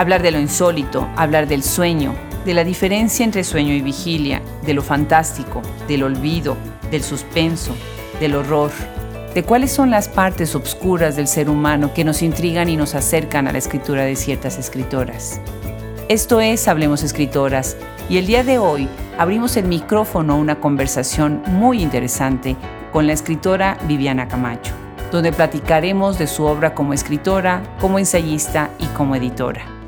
Hablar de lo insólito, hablar del sueño, de la diferencia entre sueño y vigilia, de lo fantástico, del olvido, del suspenso, del horror, de cuáles son las partes obscuras del ser humano que nos intrigan y nos acercan a la escritura de ciertas escritoras. Esto es Hablemos Escritoras y el día de hoy abrimos el micrófono a una conversación muy interesante con la escritora Viviana Camacho, donde platicaremos de su obra como escritora, como ensayista y como editora.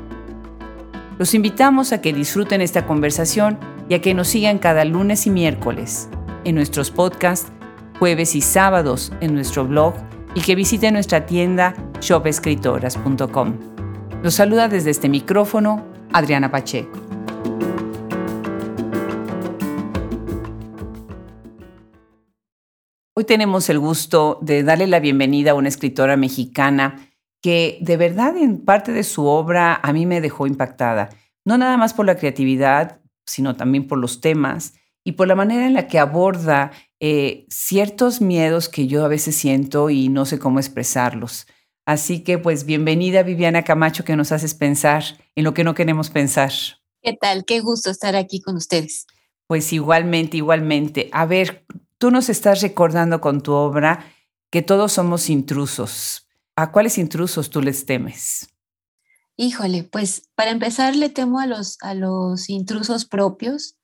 Los invitamos a que disfruten esta conversación y a que nos sigan cada lunes y miércoles en nuestros podcasts, jueves y sábados en nuestro blog y que visiten nuestra tienda shopescritoras.com. Los saluda desde este micrófono Adriana Pacheco. Hoy tenemos el gusto de darle la bienvenida a una escritora mexicana que de verdad en parte de su obra a mí me dejó impactada, no nada más por la creatividad, sino también por los temas y por la manera en la que aborda eh, ciertos miedos que yo a veces siento y no sé cómo expresarlos. Así que pues bienvenida Viviana Camacho que nos haces pensar en lo que no queremos pensar. ¿Qué tal? Qué gusto estar aquí con ustedes. Pues igualmente, igualmente. A ver, tú nos estás recordando con tu obra que todos somos intrusos. ¿A cuáles intrusos tú les temes? Híjole, pues para empezar le temo a los, a los intrusos propios,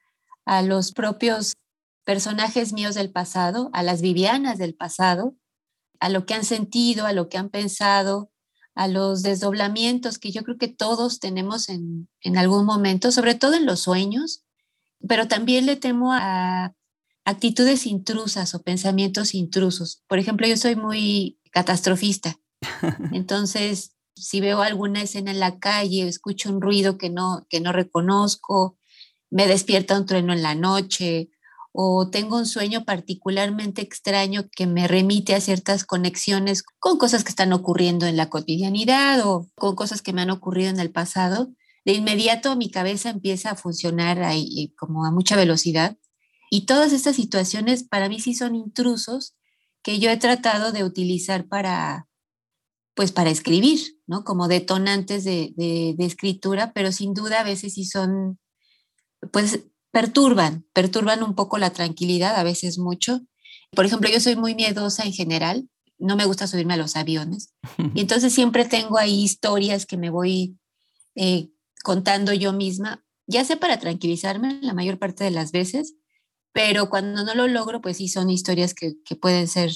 a los propios personajes míos del pasado, a las Vivianas del pasado, a lo que han sentido, a lo que han pensado, a los desdoblamientos que yo creo que todos tenemos en, algún momento, sobre todo en los sueños, pero también le temo a actitudes intrusas o pensamientos intrusos. Por ejemplo, yo soy muy catastrofista. Entonces, si veo alguna escena en la calle, escucho un ruido que no, que no reconozco, me despierta un trueno en la noche o tengo un sueño particularmente extraño que me remite a ciertas conexiones con cosas que están ocurriendo en la cotidianidad o con cosas que me han ocurrido en el pasado, de inmediato mi cabeza empieza a funcionar ahí como a mucha velocidad. Y todas estas situaciones para mí sí son intrusos que yo he tratado de utilizar para, pues para escribir, ¿no? Como detonantes de, de, de escritura, pero sin duda a veces sí son, pues perturban, perturban un poco la tranquilidad, a veces mucho. Por ejemplo, yo soy muy miedosa en general, no me gusta subirme a los aviones, y entonces siempre tengo ahí historias que me voy eh, contando yo misma, ya sea para tranquilizarme la mayor parte de las veces, pero cuando no lo logro, pues sí son historias que, que pueden ser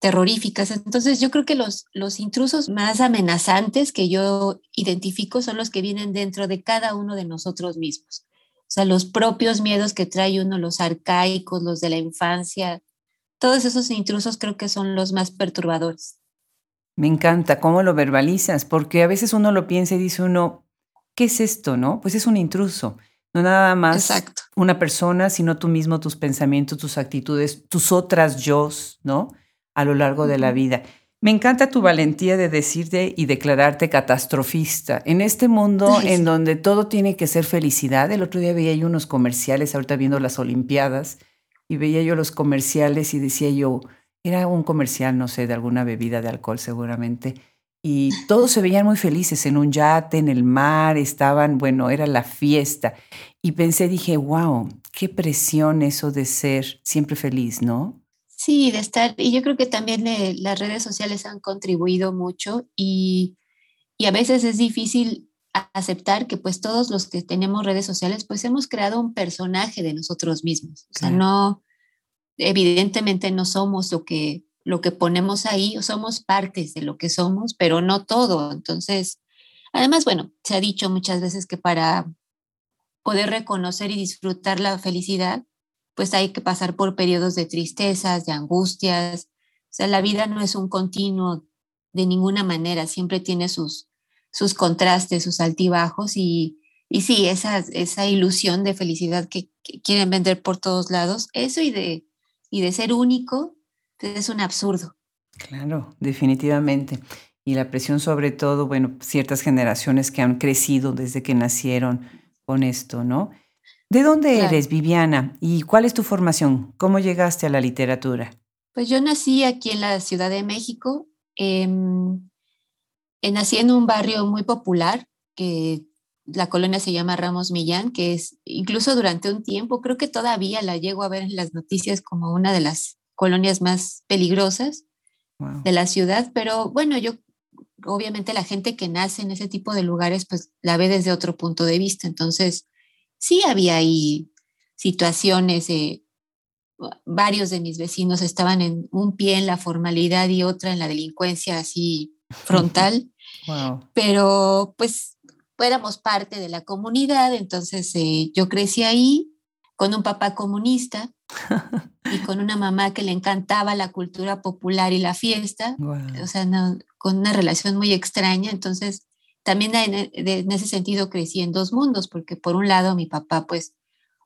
terroríficas. Entonces yo creo que los, los intrusos más amenazantes que yo identifico son los que vienen dentro de cada uno de nosotros mismos. O sea, los propios miedos que trae uno, los arcaicos, los de la infancia, todos esos intrusos creo que son los más perturbadores. Me encanta cómo lo verbalizas, porque a veces uno lo piensa y dice uno, ¿qué es esto? ¿No? Pues es un intruso. No nada más una persona, sino tú mismo, tus pensamientos, tus actitudes, tus otras yo, ¿no? A lo largo de la vida. Me encanta tu valentía de decirte y declararte catastrofista. En este mundo en donde todo tiene que ser felicidad, el otro día veía yo unos comerciales, ahorita viendo las Olimpiadas, y veía yo los comerciales y decía yo, era un comercial, no sé, de alguna bebida de alcohol seguramente, y todos se veían muy felices en un yate, en el mar, estaban, bueno, era la fiesta. Y pensé, dije, wow, qué presión eso de ser siempre feliz, ¿no? Sí, de estar, y yo creo que también las redes sociales han contribuido mucho y, y, a veces es difícil aceptar que pues todos los que tenemos redes sociales pues hemos creado un personaje de nosotros mismos. O sea, no, evidentemente no somos lo que, lo que ponemos ahí, somos partes de lo que somos, pero no todo. Entonces, además, bueno, se ha dicho muchas veces que para poder reconocer y disfrutar la felicidad, pues hay que pasar por periodos de tristezas, de angustias. O sea, la vida no es un continuo de ninguna manera, siempre tiene sus, sus contrastes, sus altibajos y, y sí, esa, esa ilusión de felicidad que, quieren vender por todos lados, eso y de, y de ser único, pues, es un absurdo. Claro, definitivamente. Y la presión sobre todo, bueno, ciertas generaciones que han crecido desde que nacieron con esto, ¿no? ¿De dónde eres, Viviana? ¿Y cuál es tu formación? ¿Cómo llegaste a la literatura? Pues yo nací aquí en la Ciudad de México. Em, eh, nací en un barrio muy popular que la colonia se llama Ramos Millán, que es incluso durante un tiempo, creo que todavía la llego a ver en las noticias como una de las colonias más peligrosas de la ciudad, pero bueno, yo obviamente la gente que nace en ese tipo de lugares pues la ve desde otro punto de vista, entonces sí había ahí situaciones, eh, varios de mis vecinos estaban en un pie en la formalidad y otra en la delincuencia así frontal, pero pues éramos parte de la comunidad, entonces eh, yo crecí ahí con un papá comunista y con una mamá que le encantaba la cultura popular y la fiesta, o sea, con una relación muy extraña, entonces también en, en, ese sentido crecí en dos mundos, porque por un lado mi papá pues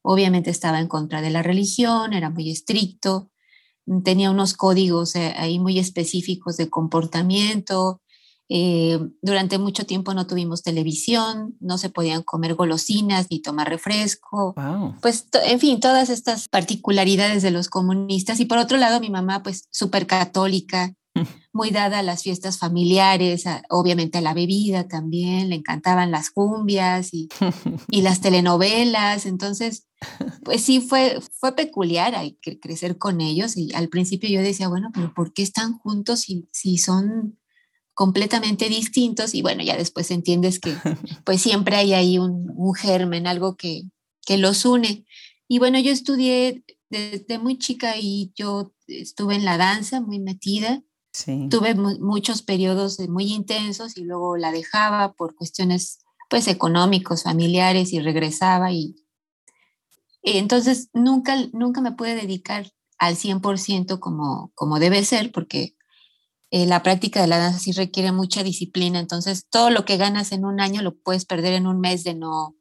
obviamente estaba en contra de la religión, era muy estricto, tenía unos códigos eh, ahí muy específicos de comportamiento, eh, durante mucho tiempo no tuvimos televisión, no se podían comer golosinas ni tomar refresco. Pues, en fin, todas estas particularidades de los comunistas. Y por otro lado, mi mamá, pues, súper católica, muy dada a las fiestas familiares, obviamente a la bebida también, le encantaban las cumbias y, y las telenovelas. Entonces, pues sí, fue, fue peculiar hay que crecer con ellos. Y al principio yo decía, bueno, pero ¿por qué están juntos si, si son completamente distintos y bueno, ya después entiendes que pues siempre hay ahí un, germen, algo que, que los une. Y bueno, yo estudié desde muy chica y yo estuve en la danza muy metida. Tuve muchos periodos muy intensos y luego la dejaba por cuestiones pues económicos, familiares y regresaba y, y entonces nunca, nunca me pude dedicar al 100% como, como debe ser porque eh, la práctica de la danza sí requiere mucha disciplina, entonces todo lo que ganas en un año lo puedes perder en un mes de no,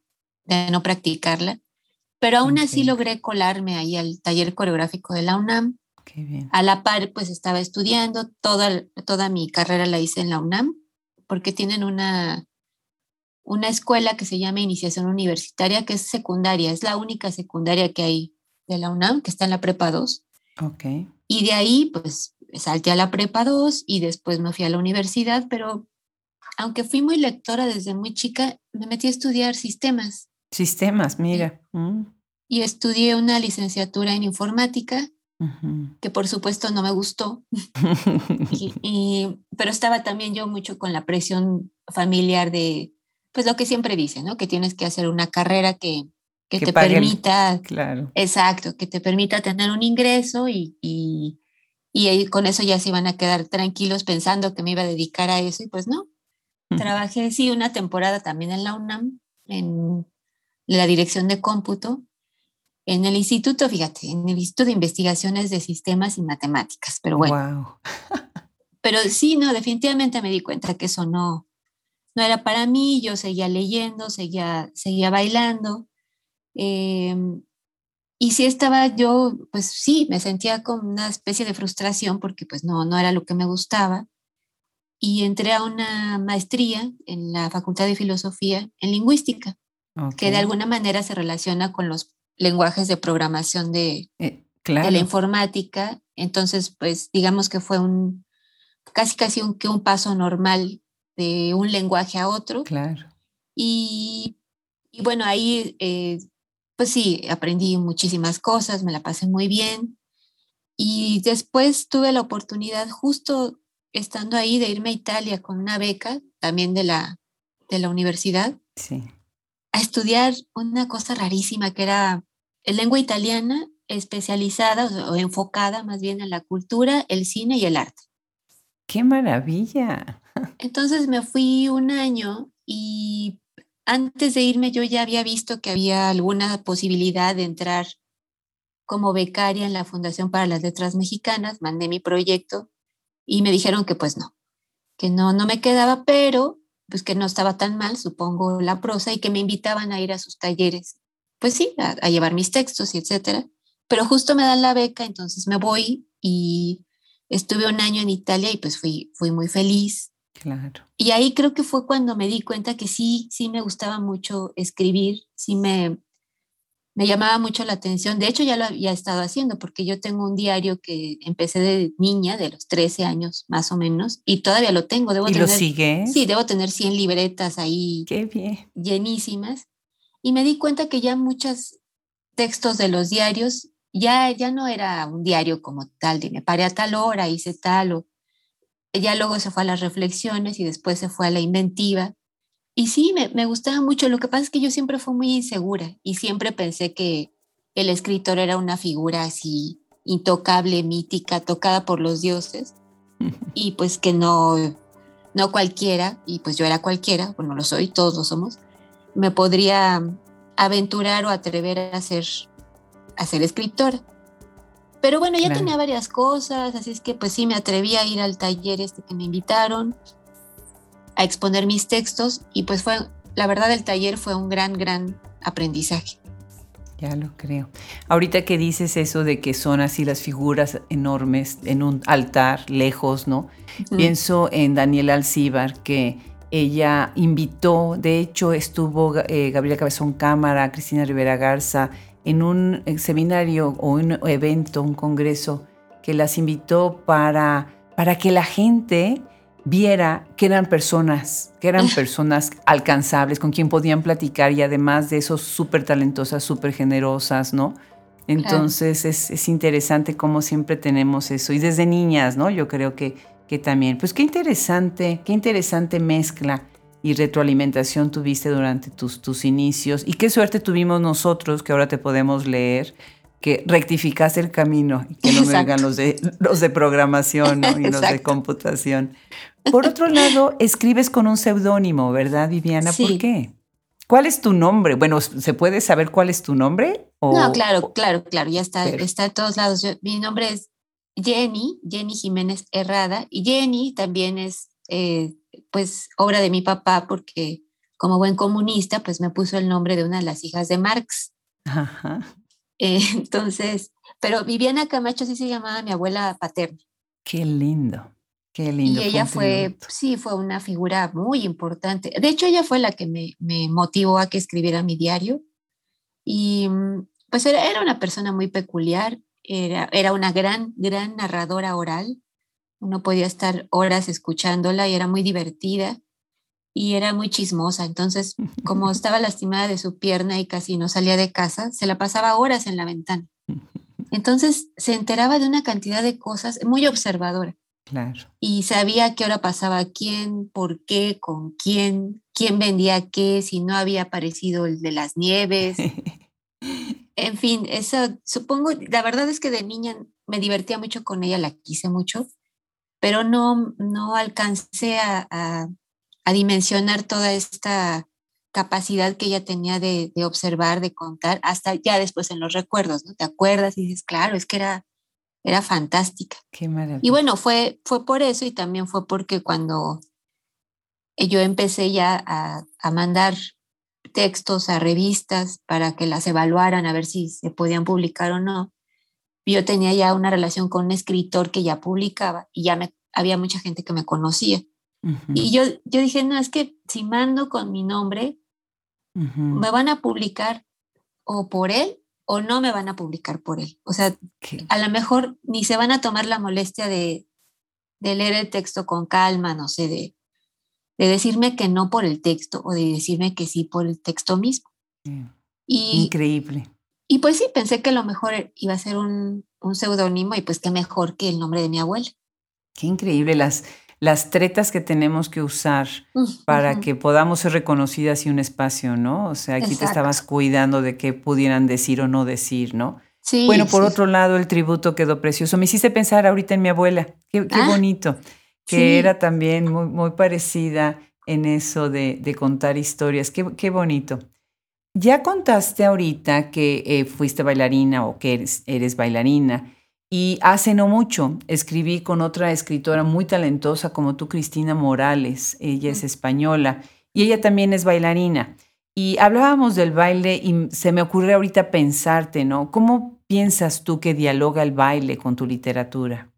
de no practicarla. Pero aún así logré colarme ahí al taller coreográfico de la UNAM. A la par, pues estaba estudiando, toda, toda mi carrera la hice en la UNAM, porque tienen una, una escuela que se llama Iniciación Universitaria, que es secundaria, es la única secundaria que hay de la UNAM, que está en la Prepa 2. Okay. Y de ahí, pues salté a la prepa 2 y después me fui a la universidad, pero aunque fui muy lectora desde muy chica, me metí a estudiar sistemas. Sistemas, mira. Mm. Y estudié una licenciatura en informática, que por supuesto no me gustó, y, pero estaba también yo mucho con la presión familiar de, pues lo que siempre dicen, ¿no? Que tienes que hacer una carrera que, que, te permita, claro. exacto, que te permita tener un ingreso y, y con eso ya se iban a quedar tranquilos pensando que me iba a dedicar a eso y pues no. Trabajé, sí, una temporada también en la UNAM, en la dirección de cómputo, en el instituto, fíjate, en el Instituto de Investigaciones de Sistemas y Matemáticas, pero bueno. pero sí, no, definitivamente me di cuenta que eso no, no era para mí, yo seguía leyendo, seguía, seguía bailando. Eh, y sí estaba yo, pues sí, me sentía con una especie de frustración porque pues no, no era lo que me gustaba. Y entré a una maestría en la Facultad de Filosofía en Lingüística, que de alguna manera se relaciona con los lenguajes de programación de, eh, de la informática. Entonces, pues digamos que fue un casi casi un, que un paso normal de un lenguaje a otro. Claro. Y, y bueno, ahí eh, pues sí, aprendí muchísimas cosas, me la pasé muy bien. Y después tuve la oportunidad, justo estando ahí, de irme a Italia con una beca, también de la, de la universidad, a estudiar una cosa rarísima que era lengua italiana especializada o enfocada más bien en la cultura, el cine y el arte. ¡Qué maravilla! Entonces me fui un año y antes de irme yo ya había visto que había alguna posibilidad de entrar como becaria en la Fundación para las Letras Mexicanas, mandé mi proyecto y me dijeron que pues no, que no, no me quedaba, pero pues que no estaba tan mal, supongo, la prosa y que me invitaban a ir a sus talleres, pues sí, a, a llevar mis textos y etcétera. Pero justo me dan la beca, entonces me voy y estuve un año en Italia y pues fui, fui muy feliz. Claro. Y ahí creo que fue cuando me di cuenta que sí, sí me gustaba mucho escribir, sí me, me llamaba mucho la atención. De hecho, ya lo había estado haciendo porque yo tengo un diario que empecé de niña, de los 13 años más o menos, y todavía lo tengo. Debo ¿Y lo sigues? Sí, debo tener 100 libretas ahí Qué bien. llenísimas. Y me di cuenta que ya muchos textos de los diarios ya, ya no era un diario como tal, de me paré a tal hora, hice tal, o ya luego se fue a las reflexiones y después se fue a la inventiva. Y sí, me, me, gustaba mucho. Lo que pasa es que yo siempre fui muy insegura y siempre pensé que el escritor era una figura así intocable, mítica, tocada por los dioses y pues que no, no cualquiera, y pues yo era cualquiera, bueno, lo soy, todos lo somos, me podría aventurar o atrever a ser, a ser escritora. Pero bueno, ya tenía varias cosas, así es que pues sí me atreví a ir al taller este que me invitaron a exponer mis textos y pues fue, la verdad el taller fue un gran, gran aprendizaje. Ya lo creo. Ahorita que dices eso de que son así las figuras enormes en un altar lejos, ¿no? Pienso en Daniela Alcíbar, que ella invitó, de hecho estuvo eh, Gabriela Cabezón Cámara, Cristina Rivera Garza, en un eh, seminario o un evento, un congreso, que las invitó para, para que la gente viera que eran personas, que eran personas alcanzables, con quien podían platicar y además de eso súper talentosas, súper generosas, ¿no? Entonces es, es, interesante cómo siempre tenemos eso. Y desde niñas, ¿no? Yo creo que, que también. Pues qué interesante, qué interesante mezcla y retroalimentación tuviste durante tus, tus inicios. Y qué suerte tuvimos nosotros que ahora te podemos leer que rectificaste el camino y que no vengan los de, los de programación y los de computación. Por otro lado, escribes con un seudónimo, ¿verdad, Viviana? ¿Por qué? ¿Cuál es tu nombre? Bueno, ¿se puede saber cuál es tu nombre? no, claro, claro, claro, ya está, está en todos lados. mi nombre es Jenny, Jenny Jiménez Herrada, y Jenny también es, eh, pues, obra de mi papá, porque como buen comunista, pues me puso el nombre de una de las hijas de Marx. Ajá. Eh, entonces, pero Viviana Camacho sí se llamaba mi abuela paterna. Qué lindo, qué lindo. Y ella fue, sí, fue una figura muy importante. De hecho, ella fue la que me, me motivó a que escribiera mi diario. Y mm, pues era, era una persona muy peculiar, era, era una gran, gran narradora oral. Uno podía estar horas escuchándola y era muy divertida y era muy chismosa. Entonces, como estaba lastimada de su pierna y casi no salía de casa, se la pasaba horas en la ventana. Entonces, se enteraba de una cantidad de cosas, muy observadora. Claro. Y sabía qué hora pasaba quién, por qué, con quién, quién vendía qué, si no había aparecido el de las nieves. en fin, eso supongo, la verdad es que de niña me divertía mucho con ella, la quise mucho, pero no, no alcancé a a dimensionar toda esta capacidad que ella tenía de, observar, de contar, hasta ya después en los recuerdos, ¿no? Te acuerdas y dices, claro, es que era, era fantástica. Qué maravilla. Y bueno, fue, fue por eso y también fue porque cuando yo empecé ya a, a mandar textos a revistas para que las evaluaran a ver si se podían publicar o no, yo tenía ya una relación con un escritor que ya publicaba y ya me, había mucha gente que me conocía. Y yo, yo dije, no, es que si mando con mi nombre, me van a publicar o por él o no me van a publicar por él. O sea, a lo mejor ni se van a tomar la molestia de, de leer el texto con calma, no sé, de, de, decirme que no por el texto o de decirme que sí por el texto mismo. Y, Increíble. Y pues sí, pensé que lo mejor iba a ser un, un seudónimo y pues qué mejor que el nombre de mi abuela. Qué increíble las, las tretas que tenemos que usar para que podamos ser reconocidas y un espacio, ¿no? O sea, aquí te estabas cuidando de qué pudieran decir o no decir, ¿no? Sí, bueno, por otro lado, el tributo quedó precioso. Me hiciste pensar ahorita en mi abuela. Qué, ah, bonito. Que era también muy, muy parecida en eso de, de contar historias. Qué, qué, bonito. Ya contaste ahorita que eh, fuiste bailarina o que eres, eres bailarina. Y hace no mucho escribí con otra escritora muy talentosa como tú, Cristina Morales. Ella es española y ella también es bailarina. Y hablábamos del baile y se me ocurre ahorita pensarte, ¿no? ¿Cómo piensas tú que dialoga el baile con tu literatura?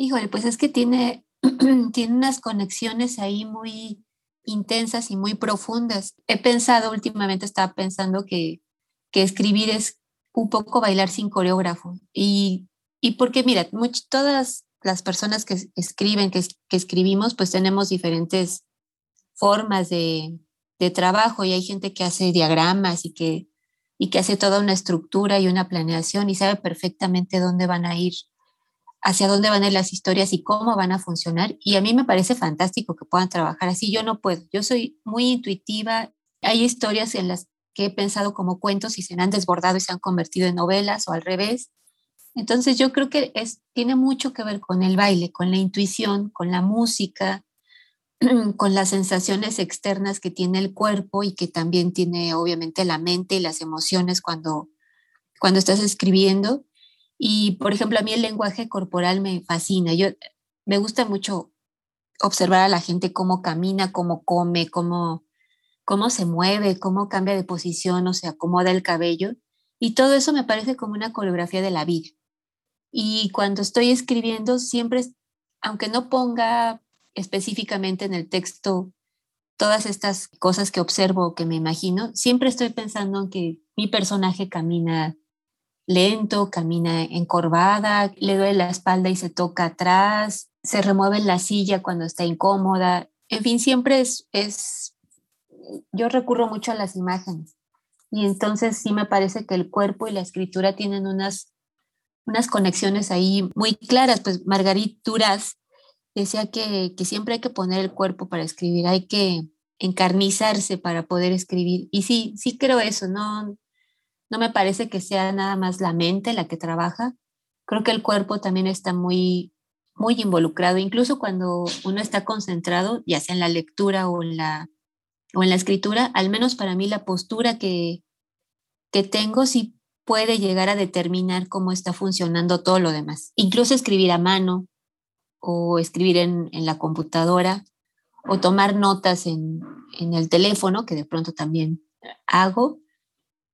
Híjole, pues es que tiene, tiene unas conexiones ahí muy intensas y muy profundas. He pensado últimamente, estaba pensando que que escribir es un poco bailar sin coreógrafo. Y, y porque, mira, todas las personas que escriben, que, que, escribimos, pues tenemos diferentes formas de, de, trabajo y hay gente que hace diagramas y que, y que hace toda una estructura y una planeación y sabe perfectamente dónde van a ir, hacia dónde van a ir las historias y cómo van a funcionar. Y a mí me parece fantástico que puedan trabajar así. Yo no puedo, yo soy muy intuitiva. Hay historias en las que he pensado como cuentos y se han desbordado y se han convertido en novelas o al revés. Entonces yo creo que es, tiene mucho que ver con el baile, con la intuición, con la música, con las sensaciones externas que tiene el cuerpo y que también tiene obviamente la mente y las emociones cuando, cuando estás escribiendo. Y por ejemplo, a mí el lenguaje corporal me fascina. Yo me gusta mucho observar a la gente cómo camina, cómo come, cómo, cómo se mueve, cómo cambia de posición o se acomoda el cabello. Y todo eso me parece como una coreografía de la vida. Y cuando estoy escribiendo, siempre, aunque no ponga específicamente en el texto todas estas cosas que observo o que me imagino, siempre estoy pensando en que mi personaje camina lento, camina encorvada, le duele la espalda y se toca atrás, se remueve en la silla cuando está incómoda. En fin, siempre es, es, yo recurro mucho a las imágenes. Y entonces sí me parece que el cuerpo y la escritura tienen unas unas conexiones ahí muy claras. Pues Margarit Duras decía que, que siempre hay que poner el cuerpo para escribir, hay que encarnizarse para poder escribir. Y sí, sí creo eso, no, no me parece que sea nada más la mente la que trabaja. Creo que el cuerpo también está muy, muy involucrado, incluso cuando uno está concentrado, ya sea en la lectura o en la, o en la escritura, al menos para mí la postura que, que tengo sí puede llegar a determinar cómo está funcionando todo lo demás. Incluso escribir a mano o escribir en, en la computadora o tomar notas en, en, el teléfono, que de pronto también hago,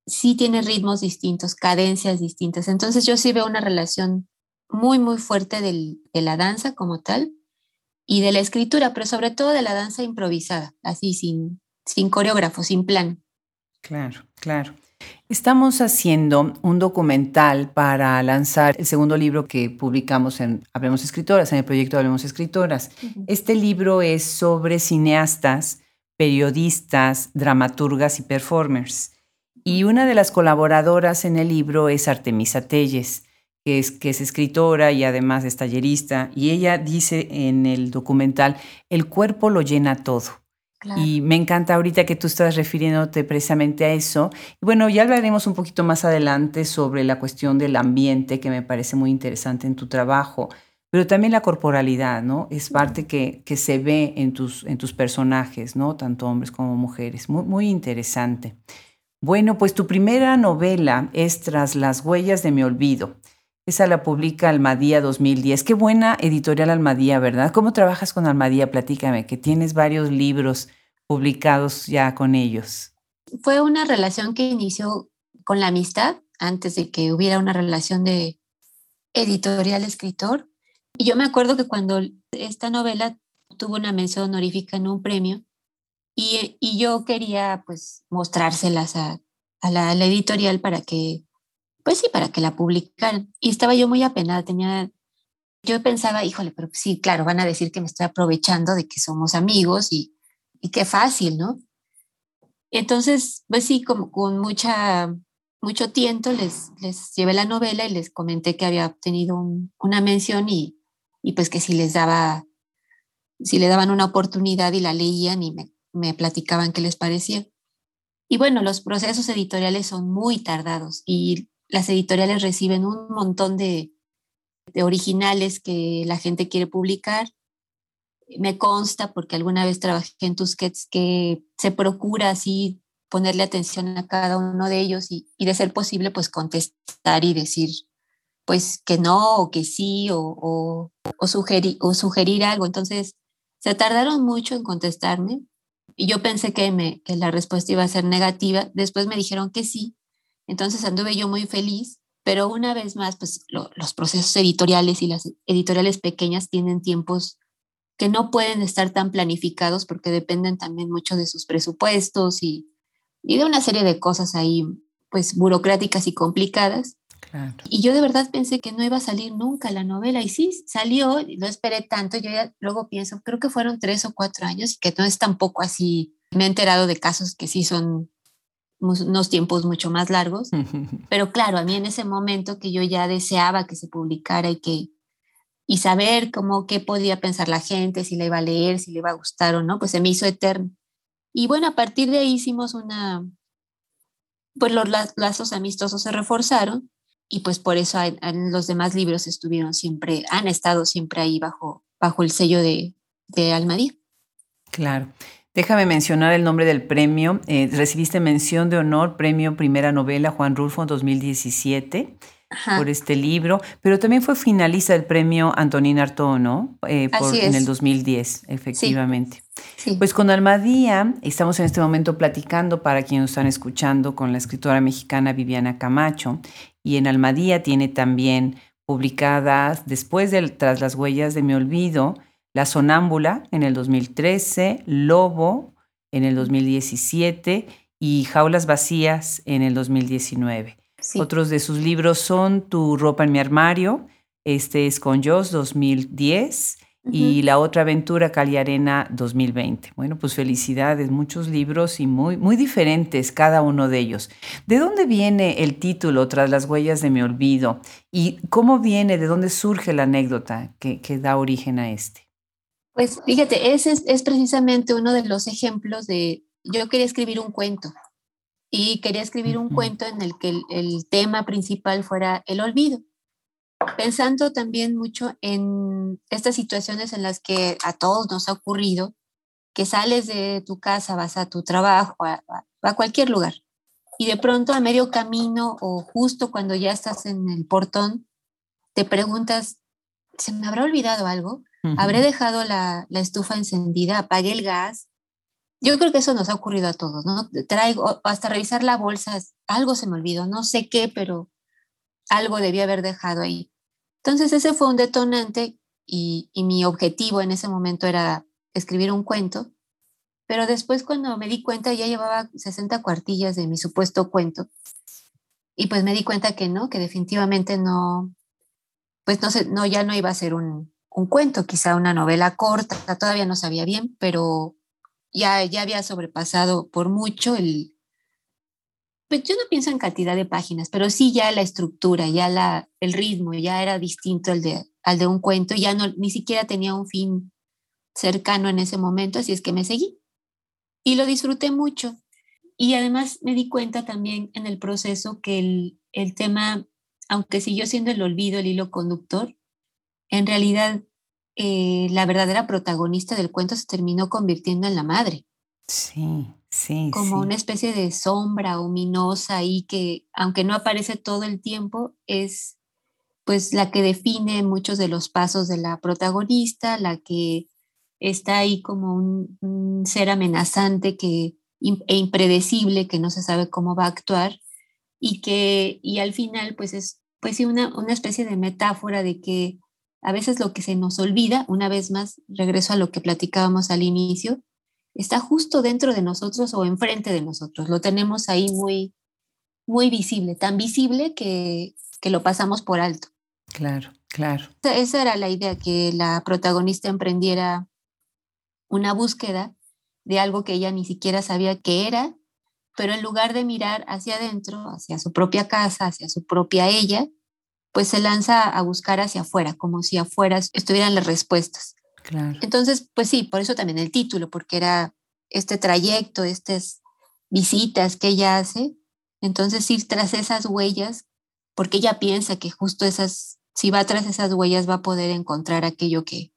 sí tiene ritmos distintos, cadencias distintas. Entonces yo sí veo una relación muy, muy fuerte del, de la danza como tal y de la escritura, pero sobre todo de la danza improvisada, así sin, sin coreógrafo, sin plan. Claro, claro. Estamos haciendo un documental para lanzar el segundo libro que publicamos en Hablemos Escritoras, en el proyecto Hablemos Escritoras. Este libro es sobre cineastas, periodistas, dramaturgas y performers. Y una de las colaboradoras en el libro es Artemisa Telles, que es, que es escritora y además es tallerista. Y ella dice en el documental, el cuerpo lo llena todo. Y me encanta ahorita que tú estás refiriéndote precisamente a eso. Y bueno, ya hablaremos un poquito más adelante sobre la cuestión del ambiente, que me parece muy interesante en tu trabajo, pero también la corporalidad, ¿no? Es parte que, que se ve en tus, en tus personajes, ¿no? Tanto hombres como mujeres. Muy, muy interesante. Bueno, pues tu primera novela es Tras las huellas de mi olvido. Esa la publica Almadía 2010. Qué buena editorial Almadía, ¿verdad? ¿Cómo trabajas con Almadía? Platícame, que tienes varios libros publicados ya con ellos. Fue una relación que inició con la amistad, antes de que hubiera una relación de editorial-escritor. Y yo me acuerdo que cuando esta novela tuvo una mención honorífica en un premio, y, y yo quería pues mostrárselas a, a la editorial para que pues sí, para que la publicaran. Y estaba yo muy apenada, tenía, yo pensaba, híjole, pero sí, claro, van a decir que me estoy aprovechando de que somos amigos y, y qué fácil, ¿no? Entonces, pues sí, como con mucha, mucho tiento les, les llevé la novela y les comenté que había obtenido una mención y, y, pues que si les daba, si le daban una oportunidad y la leían y me, me platicaban qué les parecía. Y bueno, los procesos editoriales son muy tardados y las editoriales reciben un montón de, originales que la gente quiere publicar. Me consta, porque alguna vez trabajé en Tusquets, que se procura así ponerle atención a cada uno de ellos y, de ser posible, pues contestar y decir, pues que no, o que sí, o, o, sugerir, o sugerir algo. Entonces, se tardaron mucho en contestarme y yo pensé que, me, que la respuesta iba a ser negativa. Después me dijeron que sí entonces anduve yo muy feliz, pero una vez más, pues los procesos editoriales y las editoriales pequeñas tienen tiempos que no pueden estar tan planificados porque dependen también mucho de sus presupuestos y, y de una serie de cosas ahí, pues burocráticas y complicadas. Y yo de verdad pensé que no iba a salir nunca la novela y sí, salió, no esperé tanto, yo ya luego pienso, creo que fueron tres o cuatro años y que no es tampoco así, me he enterado de casos que sí son unos tiempos mucho más largos, pero claro, a mí en ese momento que yo ya deseaba que se publicara y que y saber cómo qué podía pensar la gente, si le iba a leer, si le iba a gustar o no, pues se me hizo eterno. Y bueno, a partir de ahí hicimos una, pues los lazos amistosos se reforzaron y pues por eso en, los demás libros estuvieron siempre, han estado siempre ahí bajo, bajo el sello de, de Almadía. Claro. Déjame mencionar el nombre del premio. Eh, recibiste mención de honor, premio Primera Novela Juan Rulfo 2017 por este libro, pero también fue finalista del premio Antonín Artaud, ¿no? Eh, en el 2010, efectivamente. Pues con Almadía estamos en este momento platicando para quienes nos están escuchando con la escritora mexicana Viviana Camacho y en Almadía tiene también publicadas después de Tras las huellas de mi olvido, La Sonámbula en el 2013, Lobo en el 2017 y Jaulas Vacías en el 2019. Otros de sus libros son Tu ropa en mi armario, este es con Joss 2010 y La otra aventura Cali Arena 2020. Bueno, pues felicidades, muchos libros y muy, muy diferentes cada uno de ellos. ¿De dónde viene el título Tras las huellas de mi olvido? ¿Y cómo viene, de dónde surge la anécdota que, da origen a este? Pues fíjate, ese es precisamente uno de los ejemplos de, yo quería escribir un cuento y quería escribir un cuento en el que el, tema principal fuera el olvido, pensando también mucho en estas situaciones en las que a todos nos ha ocurrido, que sales de tu casa, vas a tu trabajo, a, a cualquier lugar, y de pronto a medio camino o justo cuando ya estás en el portón, te preguntas, ¿se me habrá olvidado algo? ¿Habré dejado la, la, estufa encendida? ¿Apagué el gas? Yo creo que eso nos ha ocurrido a todos, ¿no? Traigo, hasta revisar la bolsa, algo se me olvidó, no sé qué, pero algo debía haber dejado ahí. Entonces ese fue un detonante y, mi objetivo en ese momento era escribir un cuento, pero después cuando me di cuenta ya llevaba 60 cuartillas de mi supuesto cuento y pues me di cuenta que no, que definitivamente no, pues no, sé, no ya no iba a ser un, un cuento, quizá una novela corta, todavía no sabía bien, pero ya, ya había sobrepasado por mucho el... Pues yo no pienso en cantidad de páginas, pero sí ya la estructura, ya la, el ritmo, ya era distinto al de, al de un cuento, ya no, ni siquiera tenía un fin cercano en ese momento, así es que me seguí. Y lo disfruté mucho. Y además me di cuenta también en el proceso que el, el tema, aunque siguió siendo el olvido el hilo conductor, en realidad eh, la verdadera protagonista del cuento se terminó convirtiendo en la madre. Sí, sí. Como una especie de sombra ominosa y que, aunque no aparece todo el tiempo, es pues la que define muchos de los pasos de la protagonista, la que está ahí como un, ser amenazante que, e impredecible que no se sabe cómo va a actuar y que y al final pues es pues sí una, una especie de metáfora de que a veces lo que se nos olvida, una vez más, regreso a lo que platicábamos al inicio, está justo dentro de nosotros o enfrente de nosotros. Lo tenemos ahí muy, muy visible, tan visible que, que lo pasamos por alto. Claro, claro. Esa era la idea, que la protagonista emprendiera una búsqueda de algo que ella ni siquiera sabía que era, pero en lugar de mirar hacia adentro, hacia su propia casa, hacia su propia ella, pues se lanza a buscar hacia afuera, como si afuera estuvieran las respuestas. Entonces, pues sí, por eso también el título, porque era este trayecto, estas visitas que ella hace, entonces ir tras esas huellas, porque ella piensa que justo esas, si va tras esas huellas va a poder encontrar aquello que,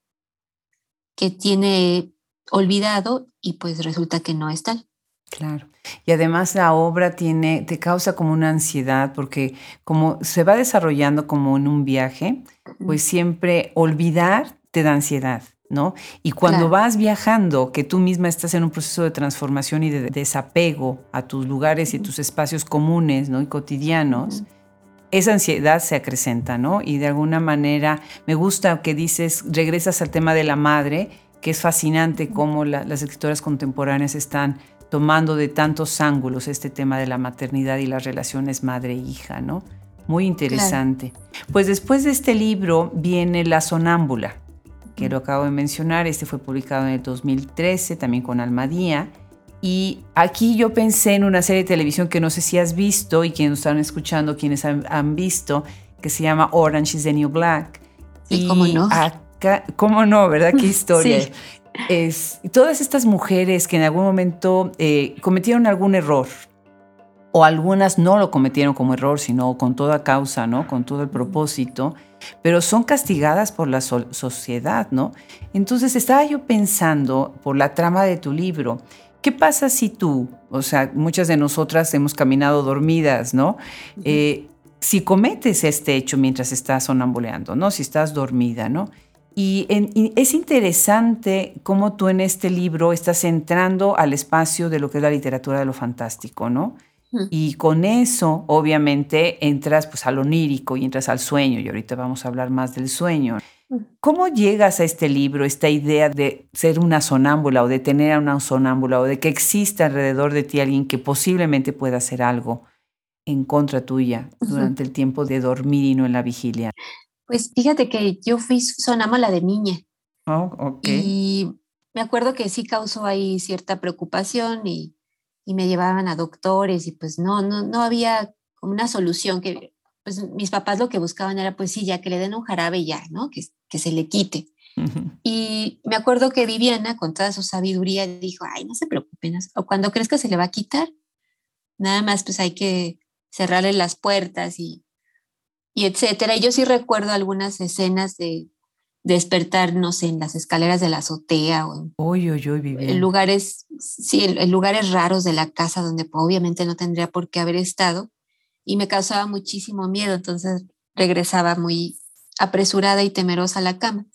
que tiene olvidado y pues resulta que no es tal. Claro. Y además la obra tiene, te causa como una ansiedad, porque como se va desarrollando como en un viaje, pues siempre olvidar te da ansiedad, ¿no? Y cuando vas viajando, que tú misma estás en un proceso de transformación y de desapego a tus lugares y tus espacios comunes, ¿no? Y cotidianos, esa ansiedad se acrecenta, ¿no? Y de alguna manera me gusta que dices, regresas al tema de la madre que es fascinante cómo las escritoras contemporáneas están tomando de tantos ángulos este tema de la maternidad y las relaciones madre-hija, ¿no? Muy interesante. Pues después de este libro viene La Sonámbula, que lo acabo de mencionar. Este fue publicado en el 2013, también con Almadía. Y aquí yo pensé en una serie de televisión que no sé si has visto y quienes están escuchando, quienes han, visto, que se llama Orange is the New Black. y cómo no. Acá, ¿Cómo no, verdad? Qué historia. Sí. Es, todas estas mujeres que en algún momento eh, cometieron algún error, o algunas no lo cometieron como error, sino con toda causa, ¿no? Con todo el propósito, pero son castigadas por la sociedad, ¿no? Entonces estaba yo pensando por la trama de tu libro, ¿qué pasa si tú, o sea, muchas de nosotras hemos caminado dormidas, ¿no? Eh, si cometes este hecho mientras estás sonambuleando, ¿no? Si estás dormida, ¿no? Y, y, es interesante cómo tú en este libro estás entrando al espacio de lo que es la literatura de lo fantástico, ¿no? Y con eso, obviamente, entras pues al onírico y entras al sueño, y ahorita vamos a hablar más del sueño. ¿Cómo llegas a este libro, esta idea de ser una sonámbula o de tener a una sonámbula o de que exista alrededor de ti alguien que posiblemente pueda hacer algo en contra tuya durante el tiempo de dormir y no en la vigilia? Pues fíjate que yo fui sonámbula de niña. Oh, ok. Y me acuerdo que sí causó ahí cierta preocupación y y me llevaban a doctores y pues no, no, no había como una solución que, pues mis papás lo que buscaban era pues sí, ya que le den un jarabe ya, ¿no? Que, que se le quite. Y me acuerdo que Viviana, con toda su sabiduría, dijo, ay, no se preocupen, o cuando crezca se le va a quitar, nada más pues hay que cerrarle las puertas y, y etcétera. Y yo sí recuerdo algunas escenas de, despertarnos en las escaleras de la azotea o en, lugares, sí, en, lugares raros de la casa donde obviamente no tendría por qué haber estado y me causaba muchísimo miedo, entonces regresaba muy apresurada y temerosa a la cama.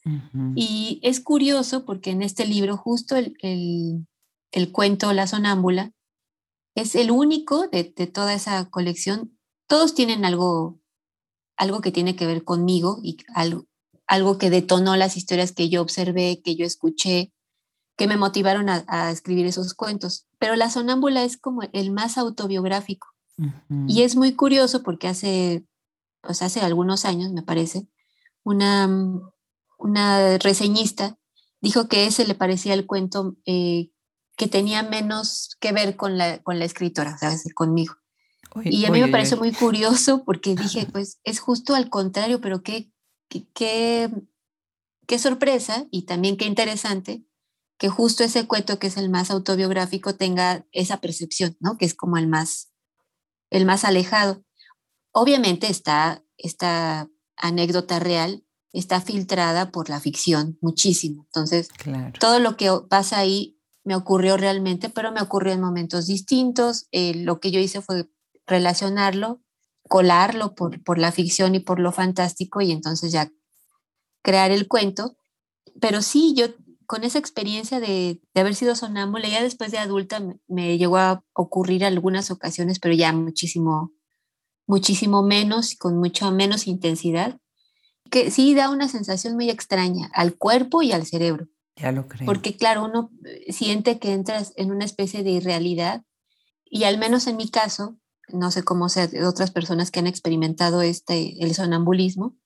Y es curioso porque en este libro justo el, el, cuento La sonámbula es el único de, de, toda esa colección. Todos tienen algo, algo que tiene que ver conmigo y algo, algo que detonó las historias que yo observé, que yo escuché, que me motivaron a, escribir esos cuentos. Pero La Sonámbula es como el más autobiográfico. Y es muy curioso porque hace, pues hace algunos años, me parece, una, una reseñista dijo que ese le parecía el cuento eh, que tenía menos que ver con la, con la escritora, ¿sabes? Conmigo. y a mí me pareció muy curioso porque dije, pues es justo al contrario, pero qué, qué, qué sorpresa y también qué interesante que justo ese cuento que es el más autobiográfico tenga esa percepción, ¿no? Que es como el más, el más alejado. Obviamente está esta anécdota real está filtrada por la ficción muchísimo. Entonces, todo lo que pasa ahí me ocurrió realmente, pero me ocurrió en momentos distintos. Eh, lo que yo hice fue relacionarlo colarlo por, por la ficción y por lo fantástico y entonces ya crear el cuento. Pero sí, yo con esa experiencia de, de haber sido sonámbula, ya después de adulta me, llegó a ocurrir algunas ocasiones, pero ya muchísimo, muchísimo menos, con mucha menos intensidad, que sí da una sensación muy extraña al cuerpo y al cerebro. Ya lo creo. Porque claro, uno siente que entras en una especie de irrealidad y al menos en mi caso, no sé cómo sea de otras personas que han experimentado este, el sonambulismo,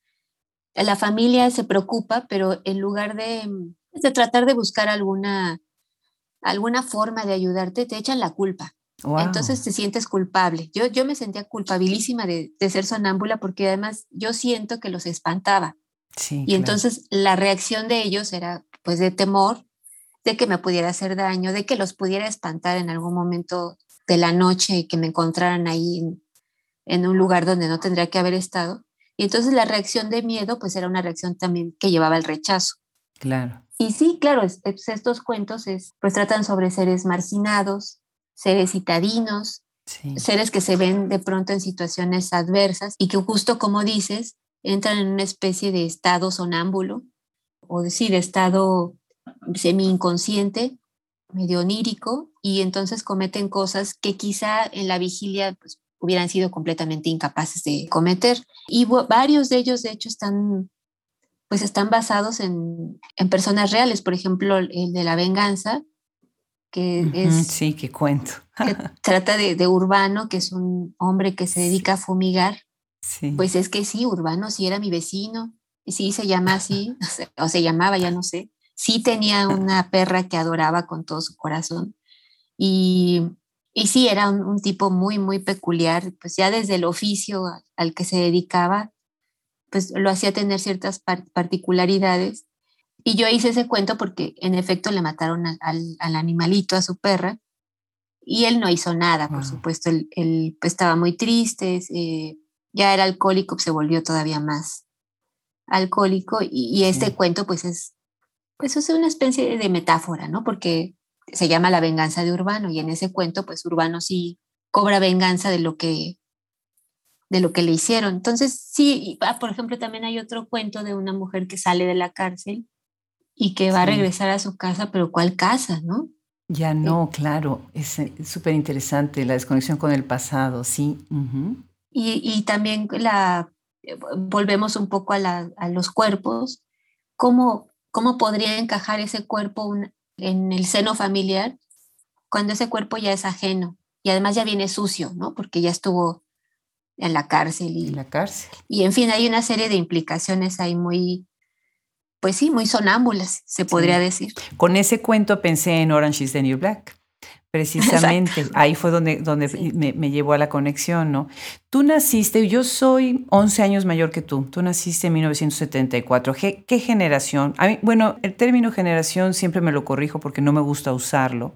la familia se preocupa, pero en lugar de, de tratar de buscar alguna, alguna forma de ayudarte, te echan la culpa. Entonces te sientes culpable. Yo, yo me sentía culpabilísima de, de, ser sonámbula porque además yo siento que los espantaba. y entonces la reacción de ellos era pues de temor, de que me pudiera hacer daño, de que los pudiera espantar en algún momento de la noche y que me encontraran ahí en, un lugar donde no tendría que haber estado. Y entonces la reacción de miedo, pues era una reacción también que llevaba al rechazo. Claro. Y sí, claro, estos cuentos es, pues tratan sobre seres marginados, seres citadinos, seres que se ven de pronto en situaciones adversas y que justo como dices, entran en una especie de estado sonámbulo o decir, de estado semi-inconsciente medio onírico y entonces cometen cosas que quizá en la vigilia pues, hubieran sido completamente incapaces de cometer. Y varios de ellos, de hecho, están pues están basados en, personas reales. Por ejemplo, el de la venganza, que es... Sí, que cuento. que trata de, Urbano, que es un hombre que se dedica a fumigar. Sí. Pues es que sí, Urbano sí era mi vecino, y sí se llama así, o se llamaba, ya no sé. Sí tenía una perra que adoraba con todo su corazón. Y, y sí, era un, tipo muy, muy peculiar, pues ya desde el oficio al que se dedicaba, pues lo hacía tener ciertas particularidades. Y yo hice ese cuento porque en efecto le mataron al, animalito, a su perra, y él no hizo nada, por supuesto, él, pues, estaba muy triste, ya era alcohólico, se volvió todavía más alcohólico, y, este cuento pues es, pues es una especie de metáfora, ¿no? Porque se llama La venganza de Urbano, y en ese cuento pues Urbano sí cobra venganza de lo que de lo que le hicieron. Entonces, sí, ah, por ejemplo, también hay otro cuento de una mujer que sale de la cárcel y que va a regresar a su casa, pero ¿cuál casa, no? Ya no, claro, es eh, súper interesante la desconexión con el pasado, sí. y, también la, eh, volvemos un poco a, los cuerpos, ¿Cómo, ¿cómo podría encajar ese cuerpo en el seno familiar cuando ese cuerpo ya es ajeno y además ya viene sucio, ¿no? Porque ya estuvo en la cárcel. Y, en la cárcel. Y en fin, hay una serie de implicaciones ahí muy, pues sí, muy sonámbulas, se podría decir. Con ese cuento pensé en Orange is the New Black. Precisamente, ahí fue donde, donde me, llevó a la conexión, ¿no? Tú naciste, yo soy 11 años mayor que tú, tú naciste en 1974. ¿Qué, qué generación? bueno, el término generación siempre me lo corrijo porque no me gusta usarlo,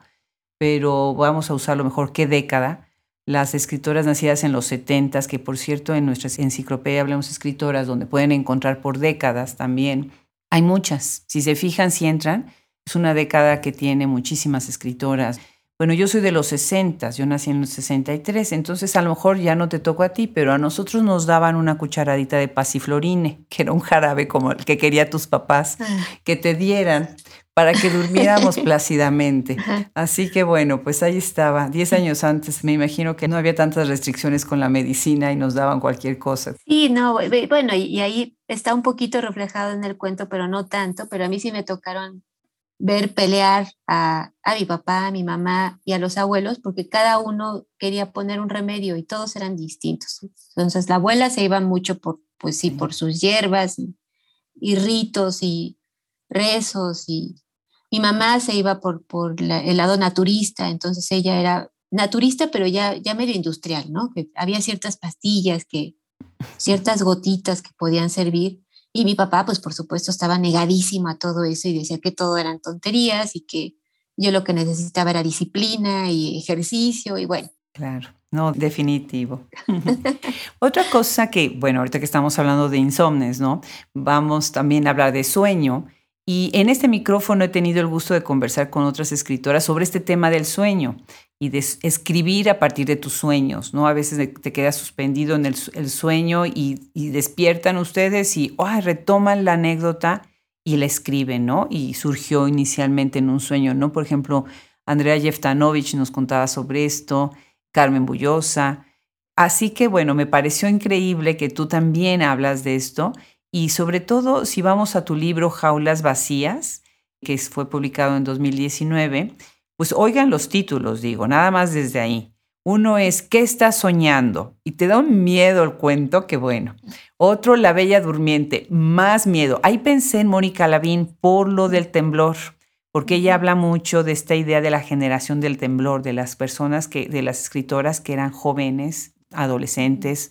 pero vamos a usarlo mejor. ¿Qué década? las escritoras nacidas en los 70, que por cierto en nuestra enciclopedia hablamos de escritoras donde pueden encontrar por décadas también. Hay muchas. Si se fijan, si entran, es una década que tiene muchísimas escritoras. Bueno, yo soy de los 60, yo nací en los 63, entonces a lo mejor ya no te tocó a ti, pero a nosotros nos daban una cucharadita de pasiflorine, que era un jarabe como el que quería tus papás ah. que te dieran para que durmiéramos plácidamente. Así que bueno, pues ahí estaba, diez años antes, me imagino que no había tantas restricciones con la medicina y nos daban cualquier cosa. Sí, no, bueno, y ahí está un poquito reflejado en el cuento, pero no tanto, pero a mí sí me tocaron ver pelear a, a mi papá, a mi mamá y a los abuelos, porque cada uno quería poner un remedio y todos eran distintos. Entonces la abuela se iba mucho por, pues sí, por sus hierbas y ritos y rezos y mi mamá se iba por, por el lado naturista, entonces ella era naturista, pero ya, ya medio industrial, ¿no? Que había ciertas pastillas, que, ciertas gotitas que podían servir. Y mi papá, pues por supuesto, estaba negadísimo a todo eso y decía que todo eran tonterías y que yo lo que necesitaba era disciplina y ejercicio y bueno. Claro, no, definitivo. Otra cosa que, bueno, ahorita que estamos hablando de insomnes, ¿no? Vamos también a hablar de sueño y en este micrófono he tenido el gusto de conversar con otras escritoras sobre este tema del sueño y de escribir a partir de tus sueños, ¿no? A veces te quedas suspendido en el, sueño y, despiertan ustedes y retoman la anécdota y la escriben, ¿no? Y surgió inicialmente en un sueño, ¿no? Por ejemplo, Andrea Jeftanovich nos contaba sobre esto, Carmen Bullosa. Así que bueno, me pareció increíble que tú también hablas de esto y sobre todo, si vamos a tu libro Jaulas Vacías, que fue publicado en 2019, pues oigan los títulos, digo, nada más desde ahí. Uno es ¿Qué estás soñando? Y te da un miedo el cuento, que bueno. Otro, La Bella Durmiente, más miedo. Ahí pensé en Mónica Lavín por lo del temblor, porque ella habla mucho de esta idea de la generación del temblor, de las personas que, de las escritoras que eran jóvenes, adolescentes,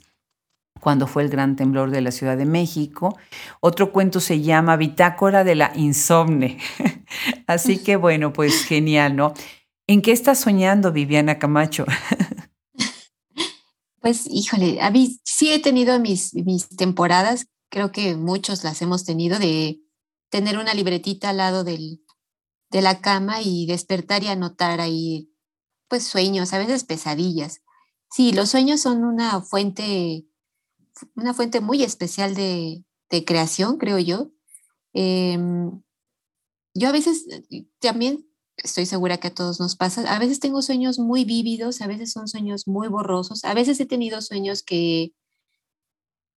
cuando fue el gran temblor de la Ciudad de México. Otro cuento se llama Bitácora de la Insomne. Así que bueno, pues genial, ¿no? ¿En qué estás soñando, Viviana Camacho? Pues híjole, sí he tenido mis, mis temporadas, creo que muchos las hemos tenido, de tener una libretita al lado del, de la cama y despertar y anotar ahí, pues sueños, a veces pesadillas. Sí, los sueños son una fuente una fuente muy especial de, creación, creo yo. Em, yo a veces eh, también estoy segura que a todos nos pasa, a veces tengo sueños muy vívidos, a veces son sueños muy borrosos, a veces he tenido sueños que,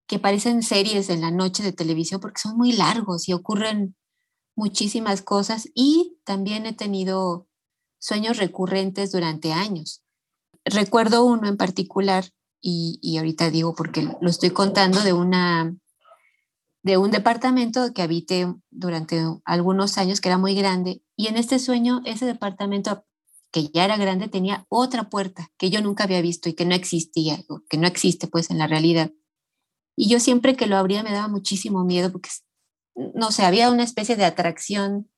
que parecen series en la noche de televisión porque son muy largos y ocurren muchísimas cosas y también he tenido sueños recurrentes durante años. Recuerdo uno en particular y, y ahorita digo porque lo estoy contando de una de un departamento que habité durante algunos años que era muy grande y en este sueño ese departamento que ya era grande tenía otra puerta que yo nunca había visto y que no existía, que no existe pues en la realidad. Y yo siempre que lo abría me daba muchísimo miedo porque, no sé, había una especie de atracción,